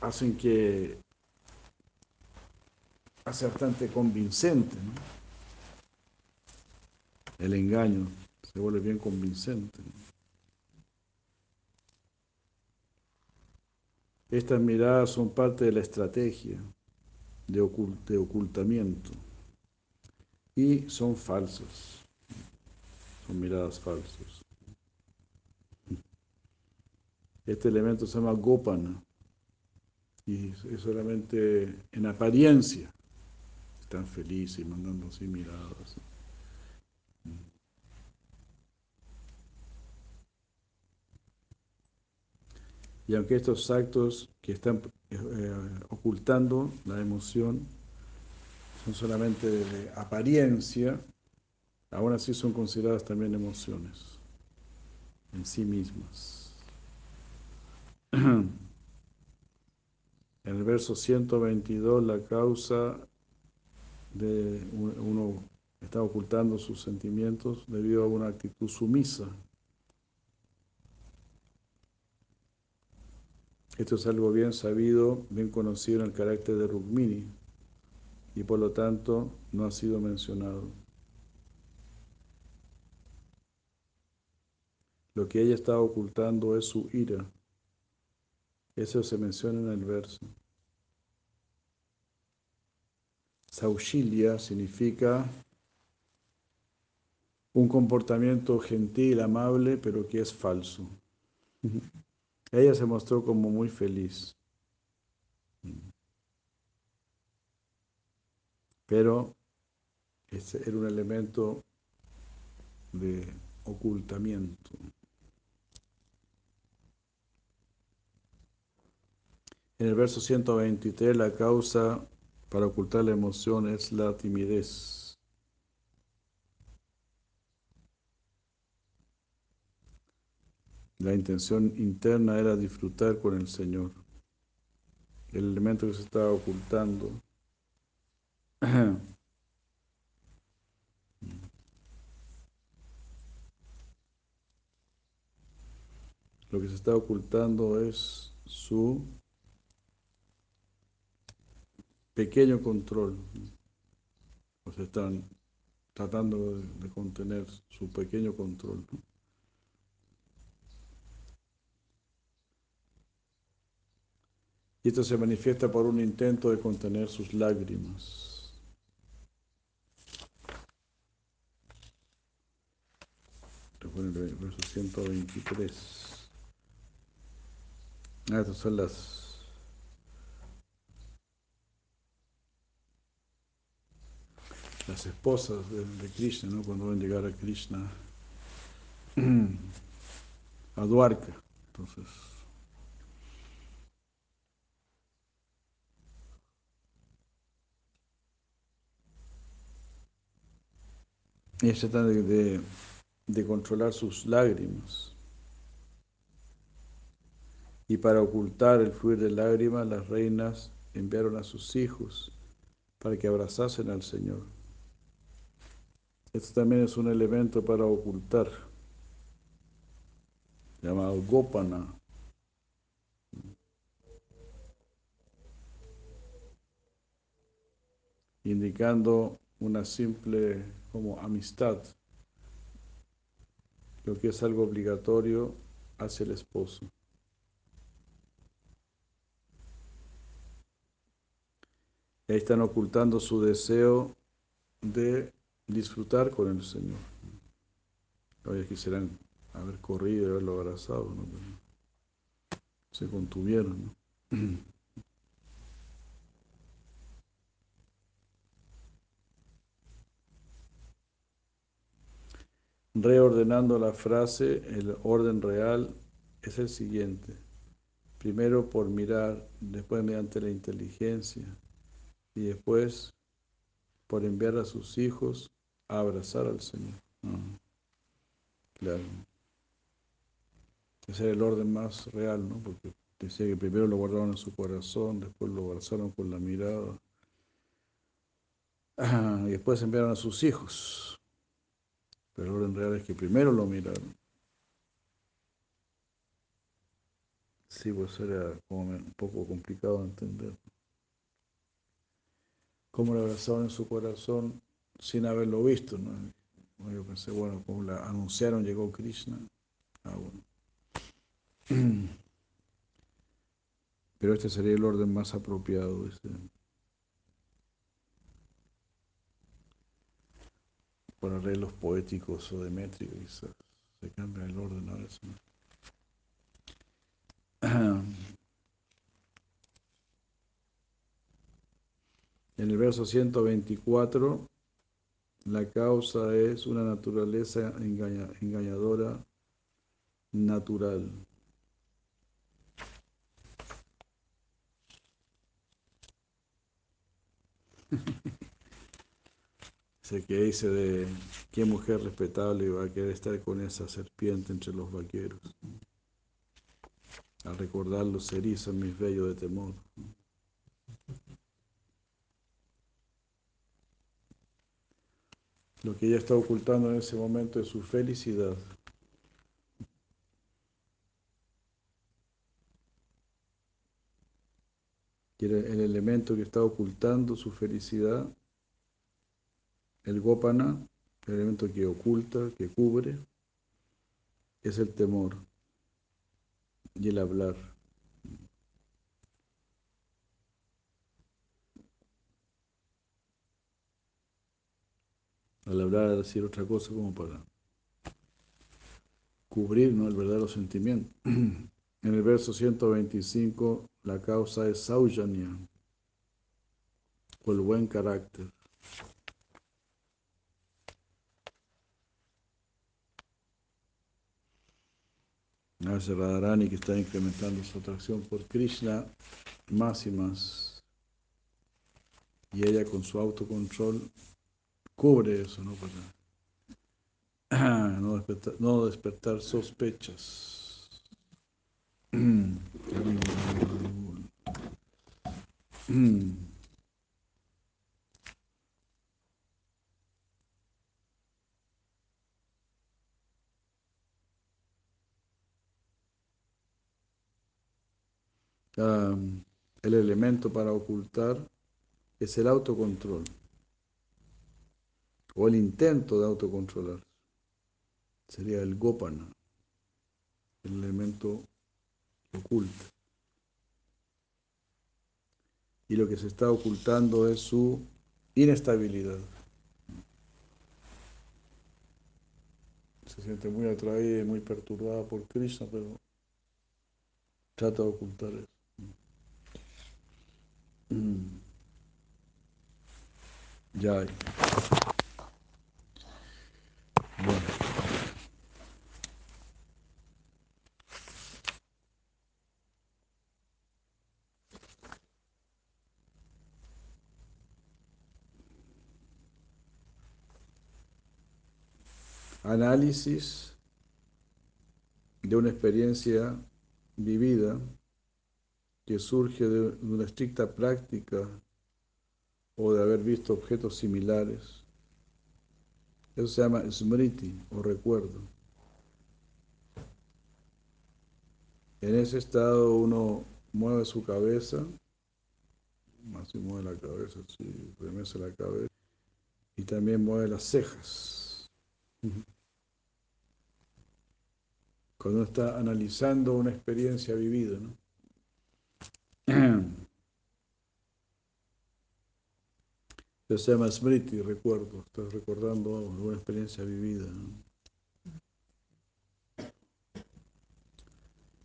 A: hacen que hace bastante convincente, el engaño se vuelve bien convincente. Estas miradas son parte de la estrategia de, ocultamiento y son falsas, son miradas falsas. Este elemento se llama gopana y es solamente en apariencia. Están felices mandando así miradas. Y aunque estos actos que están eh, ocultando la emoción son solamente de apariencia, aún así son consideradas también emociones en sí mismas. En el verso 122, la causa de uno está ocultando sus sentimientos debido a una actitud sumisa Esto es algo bien sabido, bien conocido en el carácter de Rukmini y por lo tanto no ha sido mencionado. Lo que ella está ocultando es su ira. Eso se menciona en el verso. Saushilia significa un comportamiento gentil, amable, pero que es falso. Ella se mostró como muy feliz. Pero ese era un elemento de ocultamiento. En el verso 123 la causa para ocultar la emoción es la timidez. La intención interna era disfrutar con el Señor. El elemento que se estaba ocultando. Lo que se está ocultando es su pequeño control. O sea, están tratando de, contener su pequeño control. Y esto se manifiesta por un intento de contener sus lágrimas. Recuerden el verso 123. Ah, estas son las las esposas de, Krishna, ¿no? Cuando van a llegar a Krishna a Dwarka. Entonces, y tratan de, de controlar sus lágrimas. Y para ocultar el fluir de lágrimas, las reinas enviaron a sus hijos para que abrazasen al Señor. Esto también es un elemento para ocultar, llamado Gopana. indicando una simple como amistad, lo que es algo obligatorio hacia el esposo. Ahí están ocultando su deseo de disfrutar con el Señor. Hoy quisieran haber corrido y haberlo abrazado, ¿no? se contuvieron. ¿no? Reordenando la frase, el orden real es el siguiente. Primero por mirar, después mediante la inteligencia y después por enviar a sus hijos a abrazar al Señor. Claro. Ese era el orden más real, ¿no? Porque decía que primero lo guardaron en su corazón, después lo abrazaron con la mirada y después enviaron a sus hijos. Pero el orden real es que primero lo miraron. Sí, pues era como un poco complicado de entender. Cómo lo abrazaron en su corazón sin haberlo visto. ¿no? Yo pensé, bueno, como la anunciaron, llegó Krishna. Ah, bueno. Pero este sería el orden más apropiado. Por arreglos poéticos o de métricos, se cambia el orden a veces. En el verso 124, la causa es una naturaleza engañadora natural. que dice de qué mujer respetable va a querer estar con esa serpiente entre los vaqueros. Al recordarlo se erizan mis vellos de temor. Lo que ella está ocultando en ese momento es su felicidad. El elemento que está ocultando su felicidad el gopana, el elemento que oculta, que cubre, es el temor y el hablar. Al hablar, decir otra cosa como para cubrir ¿no? el verdadero sentimiento. En el verso 125, la causa es saujanya, o el buen carácter. Veces Radharani que está incrementando su atracción por Krishna más y más. Y ella con su autocontrol cubre eso, ¿no? Para no despertar sospechas. el elemento para ocultar es el autocontrol o el intento de autocontrolar. Sería el gopana, el elemento oculto. Y lo que se está ocultando es su inestabilidad. Se siente muy atraída y muy perturbada por Krishna, pero trata de ocultar eso. Ya. Bueno. Análisis de una experiencia vivida que surge de una estricta práctica o de haber visto objetos similares. Eso se llama smriti o recuerdo. En ese estado uno mueve su cabeza, así mueve la cabeza, así remece la cabeza, y también mueve las cejas. Cuando uno está analizando una experiencia vivida, ¿no? Se llama smriti, recuerdo. Estás recordando una experiencia vivida.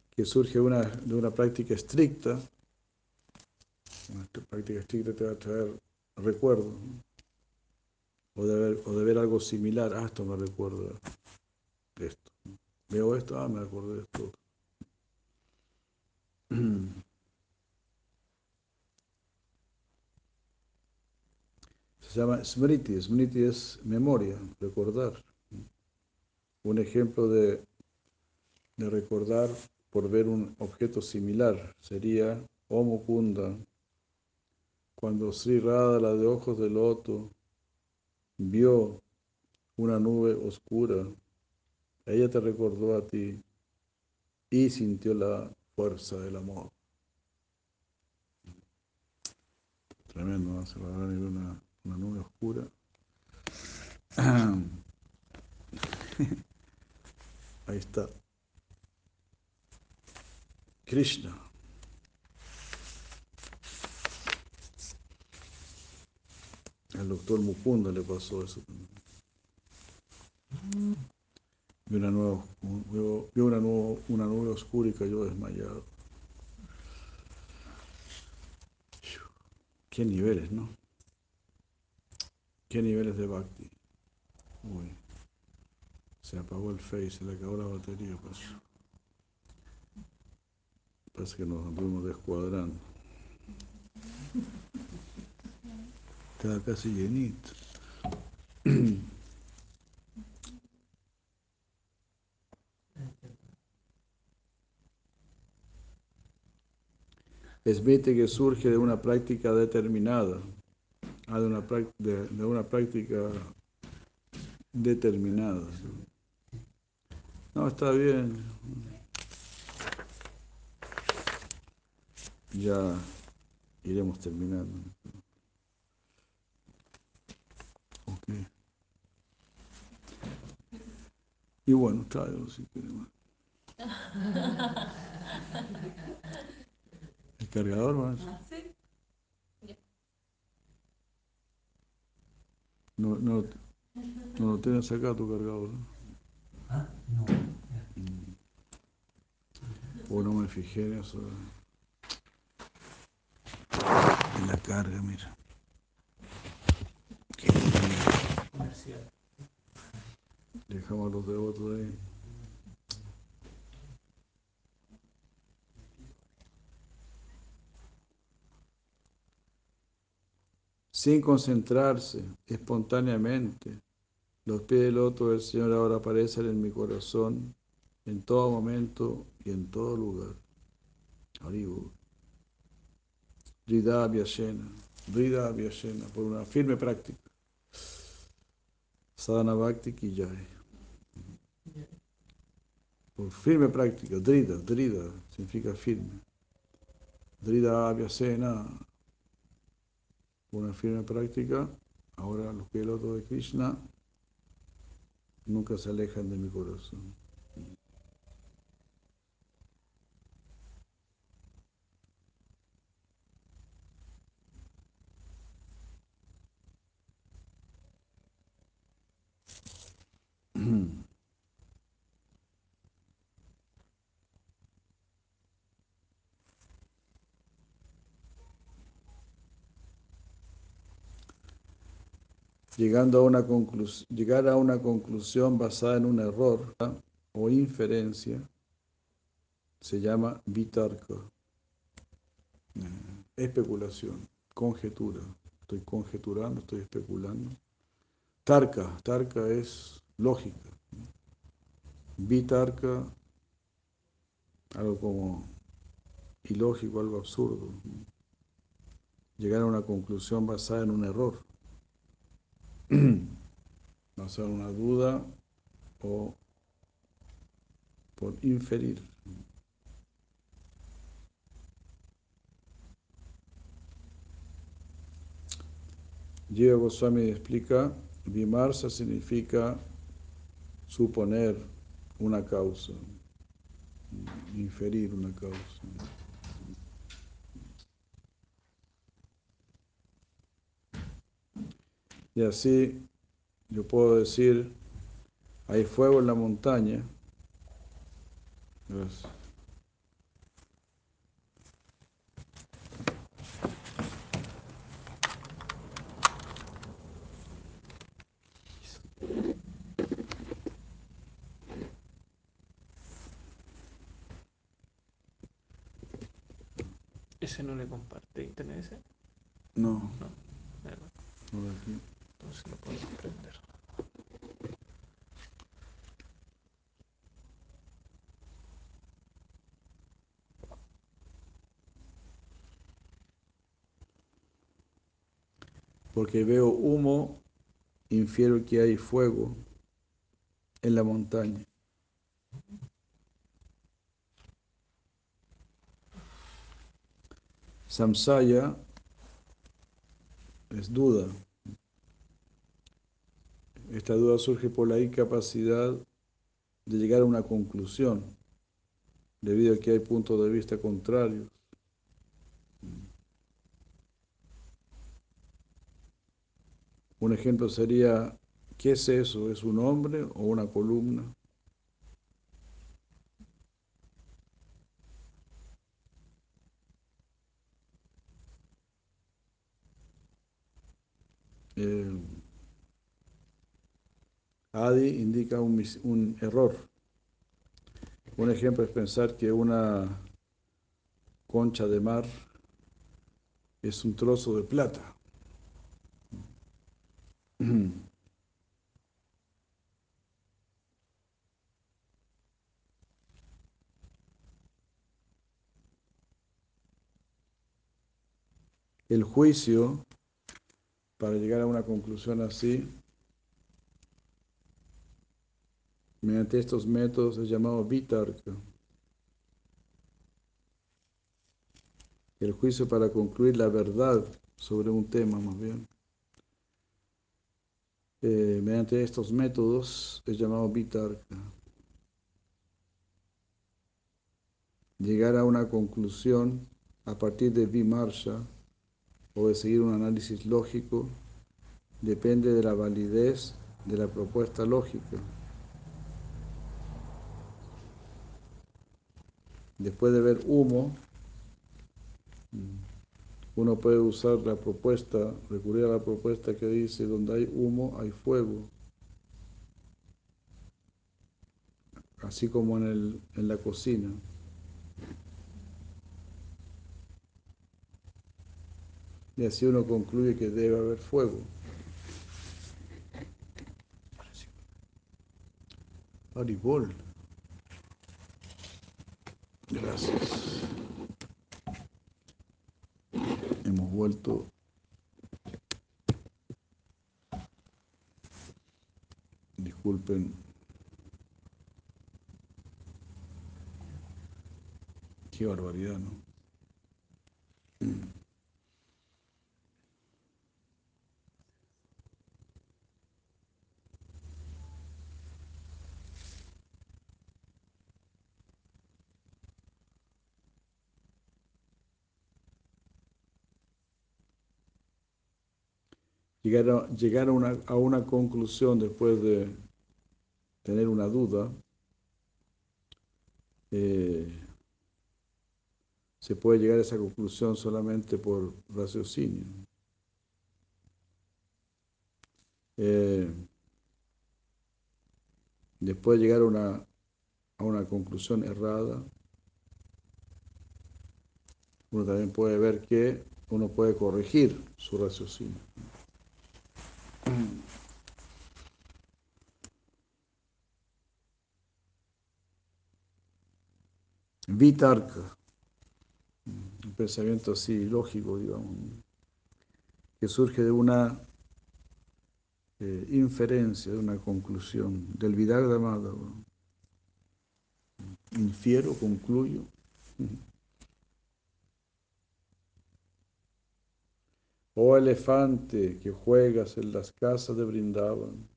A: Que surge de una práctica estricta. Una práctica estricta te va a traer recuerdo. O de, ver, o de ver algo similar. Ah, esto me recuerda esto. Veo esto, ah, me acuerdo de esto. Llama smriti. Smriti es memoria, recordar. Un ejemplo de, de recordar por ver un objeto similar sería Omukunda, cuando Sri Radha, la de ojos de loto, vio una nube oscura, ella te recordó a ti y sintió la fuerza del amor. Tremendo, ¿no? Se va a ver una una nube oscura. Ahí está. Krishna. Al doctor Mukunda le pasó eso también. Vio una, nueva, vio una, una nube oscura y cayó desmayado. Qué niveles, ¿no? ¿Qué niveles de bhakti? Se apagó el face, se le acabó la batería, pues. Parece que nos anduvimos descuadrando. Estaba casi llenito. Esmite que surge de una práctica determinada Ah, de, una de, de una práctica determinada. No, está bien. Ya iremos terminando. Ok. Y bueno, tráelo si queremos. ¿El cargador más? Sí. No, no, no lo tienes acá tu cargador. ¿Ah? No. O no me fijé en eso. En la carga, mira. Qué Dejamos los devotos ahí. Sin concentrarse, espontáneamente. Los pies del loto del Señor ahora aparecen en mi corazón, en todo momento y en todo lugar. Haribu. Rida Vyashena, Rida Vyashena, por una firme práctica. Sadhana Bhakti Kijay. Por firme práctica, Drida, Drida, significa firme. Drida Vyasena, una firme práctica, ahora los pilotos de Krishna nunca se alejan de mi corazón. Llegando a una llegar a una conclusión basada en un error o inferencia se llama vitarka. Eh, especulación, conjetura. Estoy conjeturando, estoy especulando. Tarka, tarka es lógica. Vitarka, algo como ilógico, algo absurdo. Llegar a una conclusión basada en un error basada en una duda o por inferir. Jiva Goswami explica, Vimarsa significa suponer una causa, inferir una causa. Y así yo puedo decir, hay fuego en la montaña.
B: ¿Ese no le comparte internet ese?
A: No.
B: No.
A: No, aquí.
B: Entonces lo puedo prender.
A: Porque veo humo, infiero que hay fuego en la montaña. Samsaya es duda. Esta duda surge por la incapacidad de llegar a una conclusión, debido a que hay puntos de vista contrarios. Un ejemplo sería, ¿qué es eso? ¿Es un hombre o una columna? Eh, Adi indica un, un, error. Un ejemplo es pensar que una concha de mar es un trozo de plata. El juicio, para llegar a una conclusión así, mediante estos métodos es llamado vitarka. El juicio para concluir la verdad sobre un tema, más bien. Eh, mediante estos métodos es llamado vitarka. Llegar a una conclusión a partir de vimarsha o de seguir un análisis lógico depende de la validez de la propuesta lógica. Después de ver humo, uno puede usar la propuesta, recurrir a la propuesta que dice, donde hay humo hay fuego. Así como en, el, en la cocina. Y así uno concluye que debe haber fuego. Aribol. Gracias. Hemos vuelto. Disculpen. Qué barbaridad, ¿no? Llegar, a, llegar a, una, a una conclusión después de tener una duda, eh, se puede llegar a esa conclusión solamente por raciocinio. Eh, después de llegar a una, a una conclusión errada, uno también puede ver que uno puede corregir su raciocinio. Vitarka, un pensamiento así lógico, digamos, que surge de una eh, inferencia, de una conclusión, del Vidagda Madhava. Infiero, concluyo. Oh elefante que juegas en las casas de Brindavan.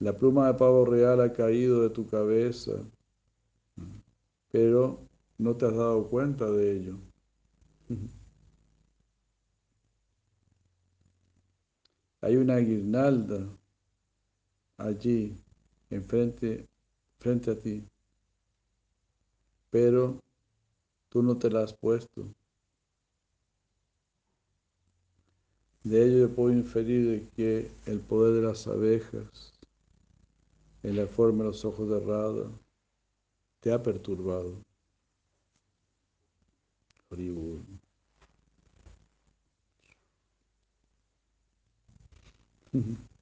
A: La pluma de pavo real ha caído de tu cabeza, pero no te has dado cuenta de ello. Hay una guirnalda allí, enfrente, frente a ti, pero tú no te la has puesto. De ello puedo inferir que el poder de las abejas en la forma de los ojos de Rada te ha perturbado.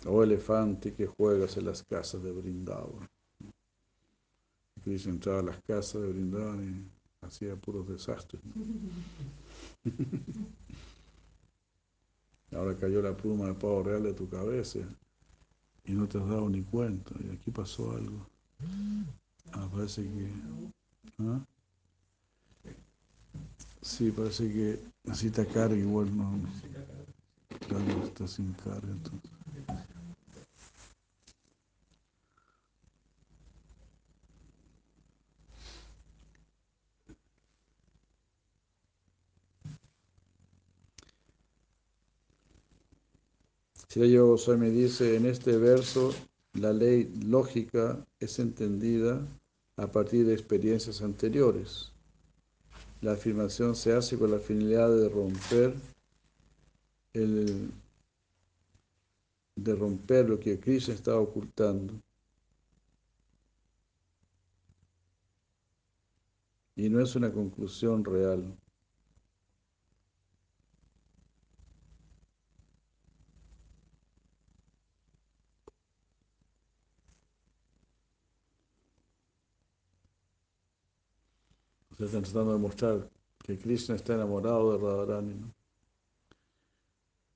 A: Oh elefante que juegas en las casas de Brindavan. Cristo entraba a las casas de Brindavan y hacía puros desastres. Ahora cayó la pluma de pavo real de tu cabeza y no te has dado ni cuenta. Y aquí pasó algo. Ah, parece que. ¿ah? Sí, parece que necesita carga, igual no. Claro, está sin carga entonces. Si ello me dice, en este verso la ley lógica es entendida a partir de experiencias anteriores. La afirmación se hace con la finalidad de romper el, de romper lo que Krishna está ocultando. Y no es una conclusión real. Están tratando de mostrar que Krishna está enamorado de Radharani, ¿no?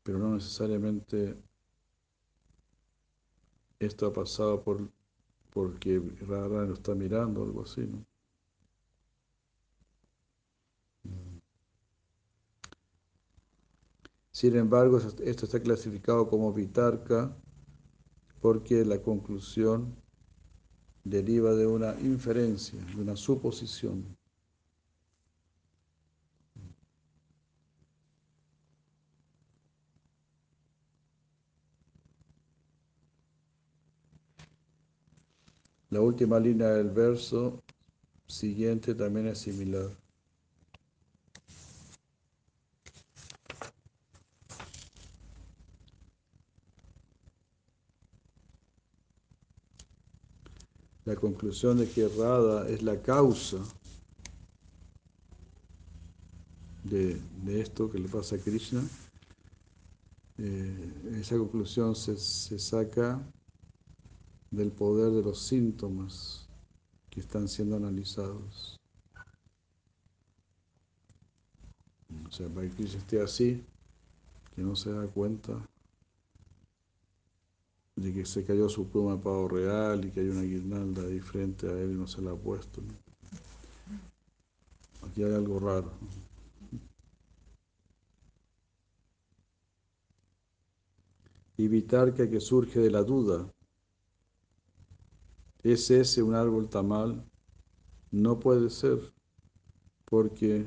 A: pero no necesariamente esto ha pasado por, porque Radharani lo está mirando o algo así. ¿no? Sin embargo, esto está clasificado como vitarka porque la conclusión deriva de una inferencia, de una suposición. La última línea del verso siguiente también es similar. La conclusión de que Radha es la causa de, esto que le pasa a Krishna, eh, esa conclusión se, se saca del poder de los síntomas que están siendo analizados. O sea, para que esté así, que no se da cuenta de que se cayó su pluma de pavo real y que hay una guirnalda ahí frente a él y no se la ha puesto. Aquí hay algo raro. Evitar que surge de la duda ¿Es ese un árbol tamal? No puede ser, porque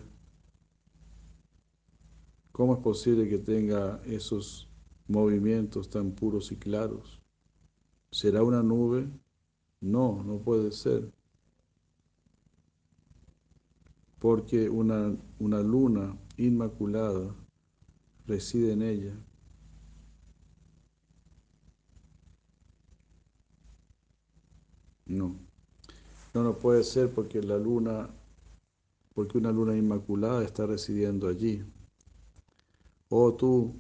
A: ¿Cómo es posible que tenga esos movimientos tan puros y claros? ¿Será una nube? No, no puede ser. Porque una, una luna inmaculada reside en ella. No. No, puede ser porque la luna, porque una luna inmaculada está residiendo allí. Oh tú,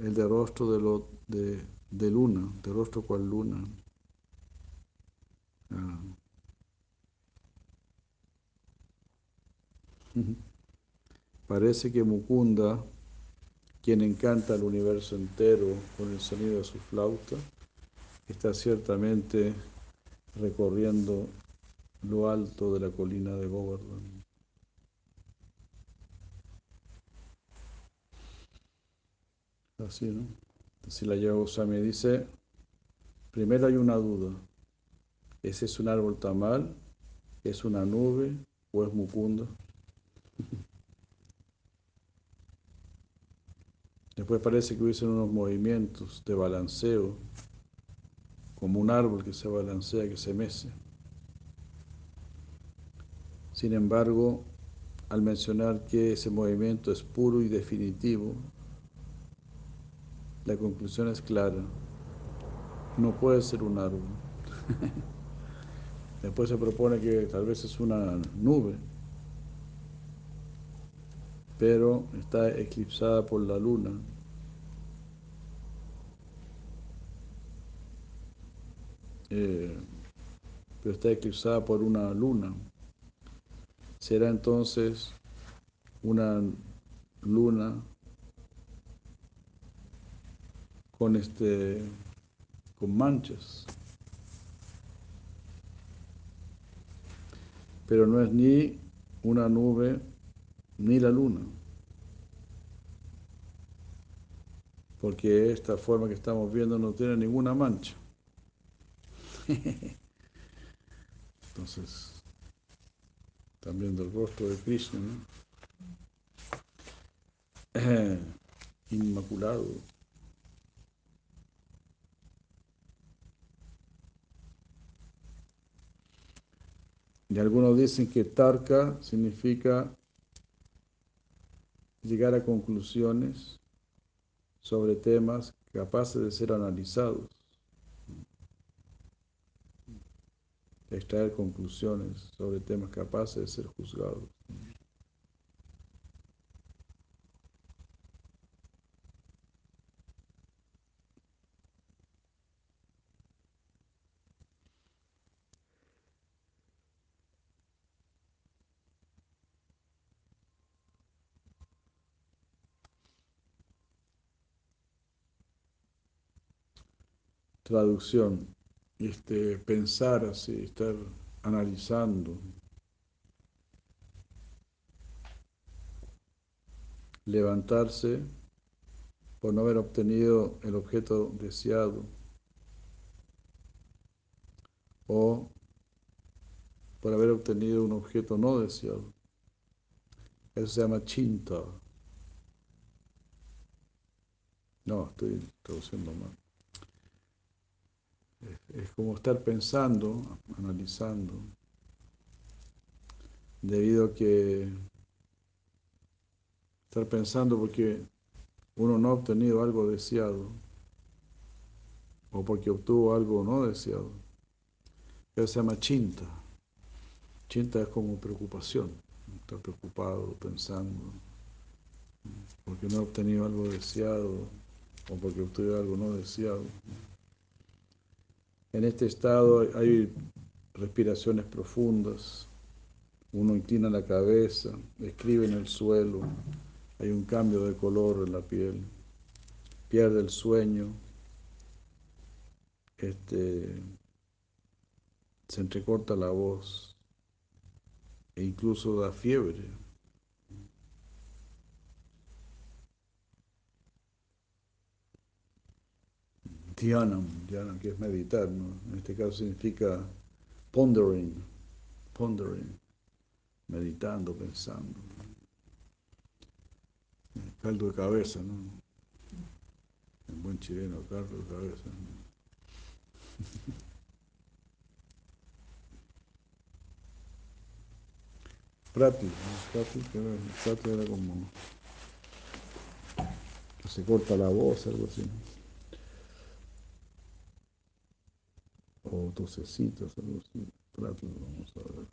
A: el de rostro de, lo, de, luna, de rostro cual luna. Ah. Parece que Mukunda, quien encanta el universo entero con el sonido de su flauta, está ciertamente recorriendo lo alto de la colina de Govardhan. Así, ¿no? Así la lleva Goswami dice, primero hay una duda, ¿ese es un árbol tamal? ¿Es una nube o es Mukunda? Después parece que hubiesen unos movimientos de balanceo, como un árbol que se balancea, que se mece. Sin embargo, al mencionar que ese movimiento es puro y definitivo, la conclusión es clara. No puede ser un árbol. Después se propone que tal vez es una nube, pero está eclipsada por la luna. Eh, pero está eclipsada por una luna. Será entonces una luna con este con manchas. Pero no es ni una nube ni la luna. Porque esta forma que estamos viendo no tiene ninguna mancha. Entonces, están viendo el rostro de Krishna, ¿no? Inmaculado. Y algunos dicen que tarka significa llegar a conclusiones sobre temas capaces de ser analizados, extraer conclusiones sobre temas capaces de ser juzgados. traducción, este, pensar así, estar analizando, levantarse por no haber obtenido el objeto deseado o por haber obtenido un objeto no deseado. Eso se llama chinta. No, estoy traduciendo mal. Es como estar pensando, analizando, debido a que estar pensando porque uno no ha obtenido algo deseado o porque obtuvo algo no deseado. Eso se llama chinta. Chinta es como preocupación, estar preocupado, pensando, porque no ha obtenido algo deseado o porque obtuvo algo no deseado. En este estado hay respiraciones profundas, uno inclina la cabeza, escribe en el suelo, hay un cambio de color en la piel, pierde el sueño, este, se entrecorta la voz. E incluso da fiebre. Dhyanam, dhyanam, que es meditar, ¿no? En este caso significa pondering, pondering, meditando, pensando. caldo de cabeza, ¿no? En buen chileno, caldo de cabeza. Prati, Prati, que era, Prati era como se corta la voz, algo así. O tosecitas, algo así. Vamos a ver.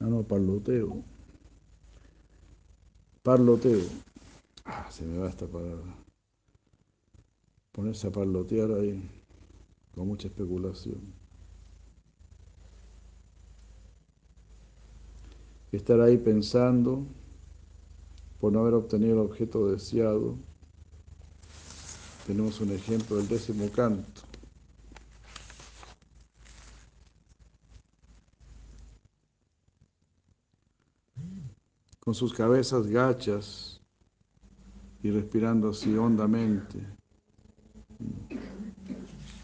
A: Ah, no, parloteo. Parloteo. Ah, se me va esta palabra. Ponerse a parlotear ahí con mucha especulación. Estar ahí pensando por no haber obtenido el objeto deseado. Tenemos un ejemplo del décimo canto. Con sus cabezas gachas y respirando así hondamente,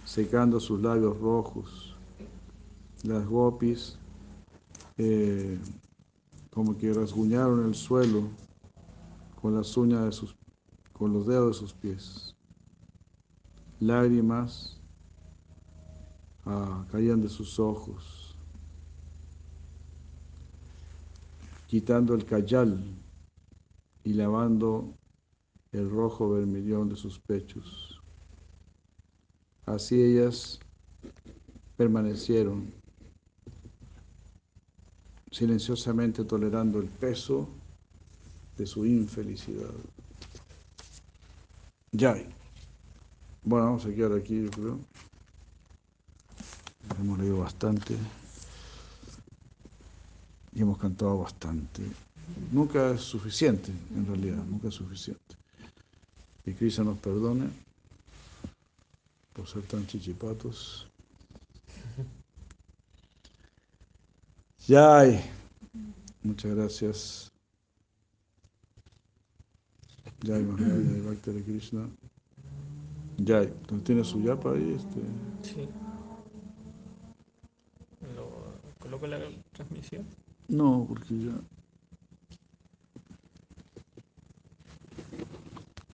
A: secando sus labios rojos. Las gopis eh, como que rasguñaron el suelo con las uñas de sus, con los dedos de sus pies. Lágrimas ah, caían de sus ojos, quitando el cayal y lavando el rojo vermillón de sus pechos. Así ellas permanecieron silenciosamente tolerando el peso de su infelicidad. Ya. Bueno, vamos a quedar aquí, yo creo. Hemos leído bastante y hemos cantado bastante. Nunca es suficiente, en realidad, nunca es suficiente. Y Krishna nos perdone por ser tan chichipatos. Yay. Muchas gracias. Jai Maharaj, Jai Bhakti de Krishna. Entonces tiene su yapa ahí, este.
B: Sí. ¿Lo coloco en la transmisión?
A: No, porque ya.